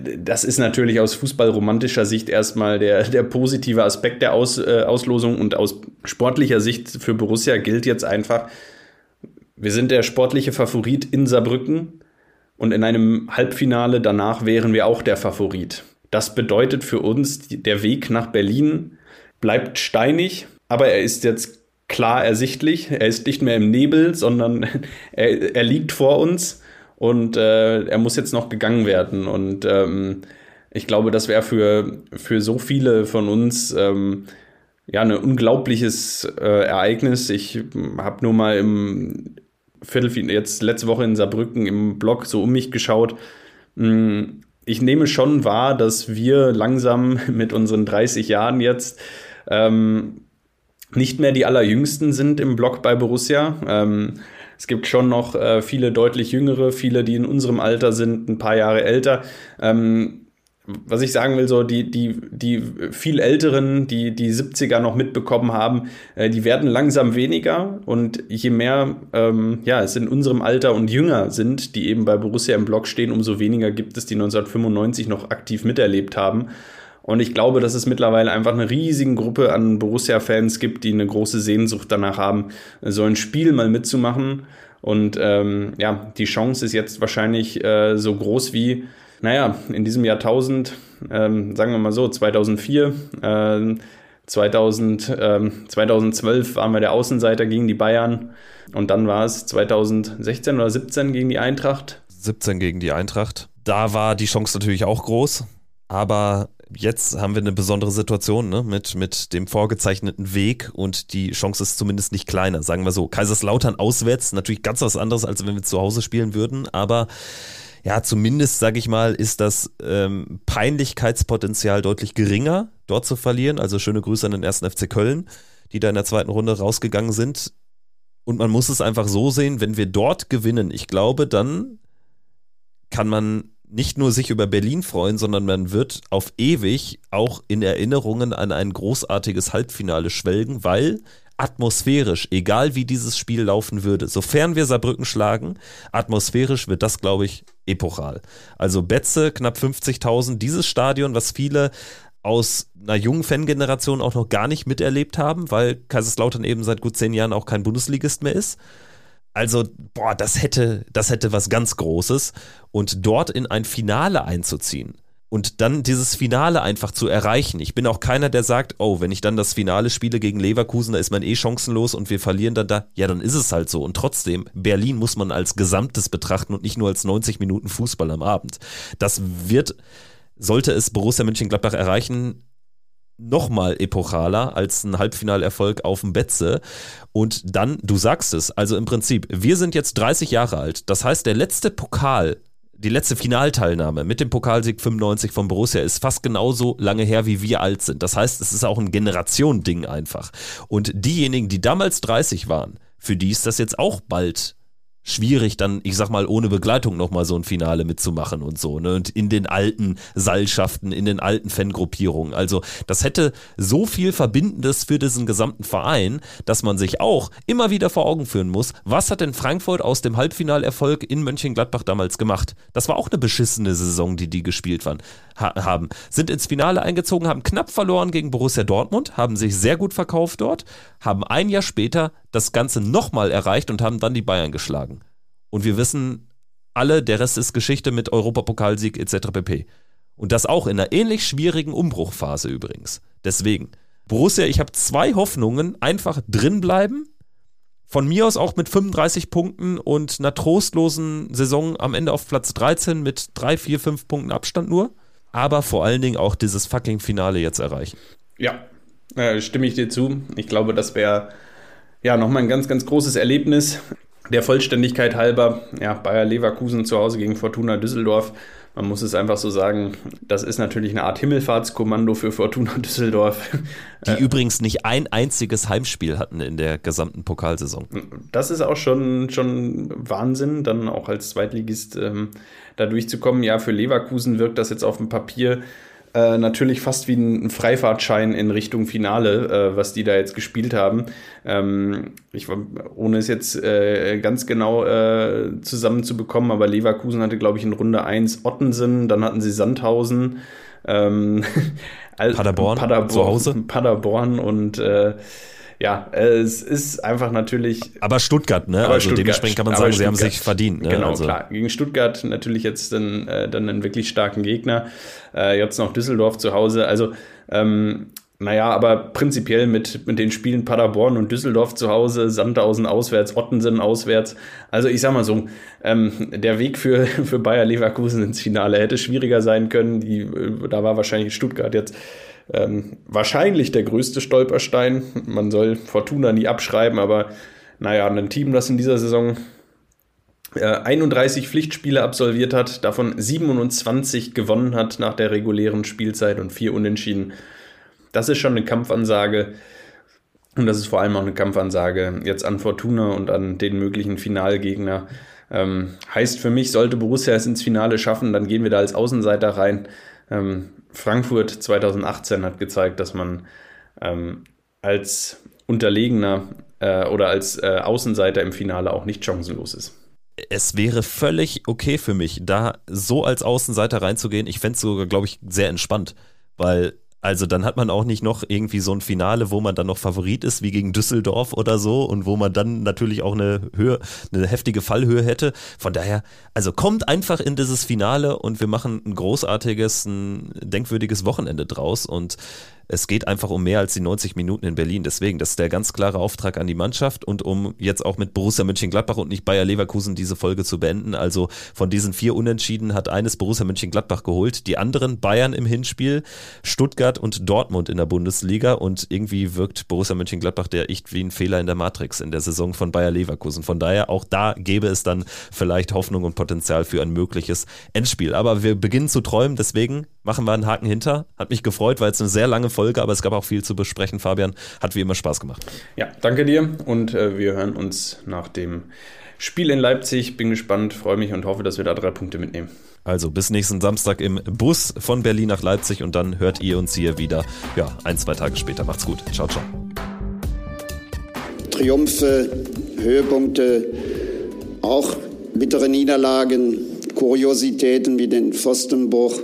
das ist natürlich aus fußballromantischer Sicht erstmal der, der positive Aspekt der aus, äh, Auslosung und aus sportlicher Sicht für Borussia gilt jetzt einfach, wir sind der sportliche Favorit in Saarbrücken und in einem Halbfinale danach wären wir auch der Favorit. Das bedeutet für uns, der Weg nach Berlin bleibt steinig, aber er ist jetzt klar ersichtlich. Er ist nicht mehr im Nebel, sondern [LAUGHS] er, er liegt vor uns und äh, er muss jetzt noch gegangen werden. Und ähm, ich glaube, das wäre für, für so viele von uns ähm, ja ein unglaubliches äh, Ereignis. Ich habe nur mal im Viertelfinale, jetzt letzte Woche in Saarbrücken im Blog so um mich geschaut. Hm, ich nehme schon wahr, dass wir langsam [LAUGHS] mit unseren 30 Jahren jetzt ähm, nicht mehr die allerjüngsten sind im Blog bei Borussia. Ähm, es gibt schon noch äh, viele deutlich jüngere, viele, die in unserem Alter sind, ein paar Jahre älter. Ähm, was ich sagen will, so die, die, die viel älteren, die die 70er noch mitbekommen haben, äh, die werden langsam weniger und je mehr ähm, ja, es in unserem Alter und jünger sind, die eben bei Borussia im Block stehen, umso weniger gibt es, die 1995 noch aktiv miterlebt haben. Und ich glaube, dass es mittlerweile einfach eine riesige Gruppe an Borussia-Fans gibt, die eine große Sehnsucht danach haben, so ein Spiel mal mitzumachen. Und ähm, ja, die Chance ist jetzt wahrscheinlich äh, so groß wie, naja, in diesem Jahrtausend, ähm, sagen wir mal so, 2004, äh, 2000, ähm, 2012 waren wir der Außenseiter gegen die Bayern und dann war es 2016 oder 17 gegen die Eintracht. 17 gegen die Eintracht. Da war die Chance natürlich auch groß, aber jetzt haben wir eine besondere Situation ne? mit, mit dem vorgezeichneten Weg und die Chance ist zumindest nicht kleiner, sagen wir so. Kaiserslautern auswärts, natürlich ganz was anderes, als wenn wir zu Hause spielen würden, aber ja, zumindest, sage ich mal, ist das ähm, Peinlichkeitspotenzial deutlich geringer, dort zu verlieren. Also schöne Grüße an den ersten FC Köln, die da in der zweiten Runde rausgegangen sind. Und man muss es einfach so sehen, wenn wir dort gewinnen, ich glaube, dann kann man nicht nur sich über Berlin freuen, sondern man wird auf ewig auch in Erinnerungen an ein großartiges Halbfinale schwelgen, weil atmosphärisch, egal wie dieses Spiel laufen würde, sofern wir Saarbrücken schlagen, atmosphärisch wird das, glaube ich, epochal. Also Betze, knapp 50.000, dieses Stadion, was viele aus einer jungen Fangeneration auch noch gar nicht miterlebt haben, weil Kaiserslautern eben seit gut zehn Jahren auch kein Bundesligist mehr ist. Also, boah, das hätte, das hätte was ganz Großes. Und dort in ein Finale einzuziehen und dann dieses Finale einfach zu erreichen. Ich bin auch keiner, der sagt, oh, wenn ich dann das Finale spiele gegen Leverkusen, da ist man eh chancenlos und wir verlieren dann da. Ja, dann ist es halt so. Und trotzdem, Berlin muss man als Gesamtes betrachten und nicht nur als 90 Minuten Fußball am Abend. Das wird, sollte es Borussia Mönchengladbach erreichen, nochmal epochaler als ein Halbfinalerfolg auf dem Betze. Und dann, du sagst es, also im Prinzip, wir sind jetzt 30 Jahre alt. Das heißt, der letzte Pokal, die letzte Finalteilnahme mit dem Pokalsieg 95 von Borussia ist fast genauso lange her, wie wir alt sind. Das heißt, es ist auch ein Generation-Ding einfach. Und diejenigen, die damals 30 waren, für die ist das jetzt auch bald schwierig, dann, ich sag mal, ohne Begleitung nochmal so ein Finale mitzumachen und so, ne? Und in den alten Seilschaften, in den alten Fangruppierungen. Also, das hätte so viel Verbindendes für diesen gesamten Verein, dass man sich auch immer wieder vor Augen führen muss, was hat denn Frankfurt aus dem Halbfinalerfolg in Mönchengladbach damals gemacht? Das war auch eine beschissene Saison, die die gespielt waren, ha haben. Sind ins Finale eingezogen, haben knapp verloren gegen Borussia Dortmund, haben sich sehr gut verkauft dort, haben ein Jahr später das Ganze nochmal erreicht und haben dann die Bayern geschlagen. Und wir wissen alle, der Rest ist Geschichte mit Europapokalsieg etc. pp. Und das auch in einer ähnlich schwierigen Umbruchphase übrigens. Deswegen, Borussia, ich habe zwei Hoffnungen, einfach drin bleiben. Von mir aus auch mit 35 Punkten und einer trostlosen Saison am Ende auf Platz 13 mit 3, 4, 5 Punkten Abstand nur. Aber vor allen Dingen auch dieses fucking Finale jetzt erreichen. Ja, äh, stimme ich dir zu. Ich glaube, das wäre ja nochmal ein ganz, ganz großes Erlebnis. Der Vollständigkeit halber, ja, Bayer Leverkusen zu Hause gegen Fortuna Düsseldorf. Man muss es einfach so sagen, das ist natürlich eine Art Himmelfahrtskommando für Fortuna Düsseldorf. Die äh, übrigens nicht ein einziges Heimspiel hatten in der gesamten Pokalsaison. Das ist auch schon, schon Wahnsinn, dann auch als Zweitligist ähm, da durchzukommen. Ja, für Leverkusen wirkt das jetzt auf dem Papier äh, natürlich fast wie ein Freifahrtschein in Richtung Finale, äh, was die da jetzt gespielt haben. Ähm, ich ohne es jetzt äh, ganz genau äh, zusammenzubekommen, aber Leverkusen hatte, glaube ich, in Runde 1 Ottensen, dann hatten sie Sandhausen. Ähm, [LAUGHS] Paderborn, Paderborn, zu Hause. Paderborn und äh, ja, es ist einfach natürlich. Aber Stuttgart, ne? Aber also Stuttgart, dementsprechend kann man sagen, sie haben sich verdient. Ne? Genau, also. klar. Gegen Stuttgart natürlich jetzt dann, äh, dann einen wirklich starken Gegner. Äh, jetzt noch Düsseldorf zu Hause. Also, ähm, naja, aber prinzipiell mit, mit den Spielen Paderborn und Düsseldorf zu Hause, Sandhausen auswärts, Ottensen auswärts. Also ich sag mal so, ähm, der Weg für, [LAUGHS] für Bayer Leverkusen ins Finale hätte schwieriger sein können. Die, äh, da war wahrscheinlich Stuttgart jetzt ähm, wahrscheinlich der größte Stolperstein. Man soll Fortuna nie abschreiben, aber naja, ein Team, das in dieser Saison äh, 31 Pflichtspiele absolviert hat, davon 27 gewonnen hat nach der regulären Spielzeit und vier Unentschieden. Das ist schon eine Kampfansage. Und das ist vor allem auch eine Kampfansage jetzt an Fortuna und an den möglichen Finalgegner. Ähm, heißt für mich, sollte Borussia es ins Finale schaffen, dann gehen wir da als Außenseiter rein. Ähm, Frankfurt 2018 hat gezeigt, dass man ähm, als Unterlegener äh, oder als äh, Außenseiter im Finale auch nicht chancenlos ist. Es wäre völlig okay für mich, da so als Außenseiter reinzugehen. Ich fände es sogar, glaube ich, sehr entspannt, weil also dann hat man auch nicht noch irgendwie so ein Finale, wo man dann noch Favorit ist, wie gegen Düsseldorf oder so und wo man dann natürlich auch eine Höhe, eine heftige Fallhöhe hätte. Von daher, also kommt einfach in dieses Finale und wir machen ein großartiges, ein denkwürdiges Wochenende draus und es geht einfach um mehr als die 90 Minuten in Berlin. Deswegen, das ist der ganz klare Auftrag an die Mannschaft und um jetzt auch mit Borussia Mönchengladbach und nicht Bayer Leverkusen diese Folge zu beenden. Also von diesen vier Unentschieden hat eines Borussia Mönchengladbach geholt. Die anderen Bayern im Hinspiel, Stuttgart und Dortmund in der Bundesliga und irgendwie wirkt Borussia Mönchengladbach der echt wie ein Fehler in der Matrix in der Saison von Bayer Leverkusen. Von daher auch da gäbe es dann vielleicht Hoffnung und Potenzial für ein mögliches Endspiel. Aber wir beginnen zu träumen, deswegen machen wir einen Haken hinter. Hat mich gefreut, war jetzt eine sehr lange Folge, aber es gab auch viel zu besprechen. Fabian, hat wie immer Spaß gemacht. Ja, danke dir und äh, wir hören uns nach dem Spiel in Leipzig. Bin gespannt, freue mich und hoffe, dass wir da drei Punkte mitnehmen. Also bis nächsten Samstag im Bus von Berlin nach Leipzig und dann hört ihr uns hier wieder, ja, ein, zwei Tage später. Macht's gut. Ciao, ciao. Triumphe, Höhepunkte, auch bittere Niederlagen, Kuriositäten wie den Pfostenbruch.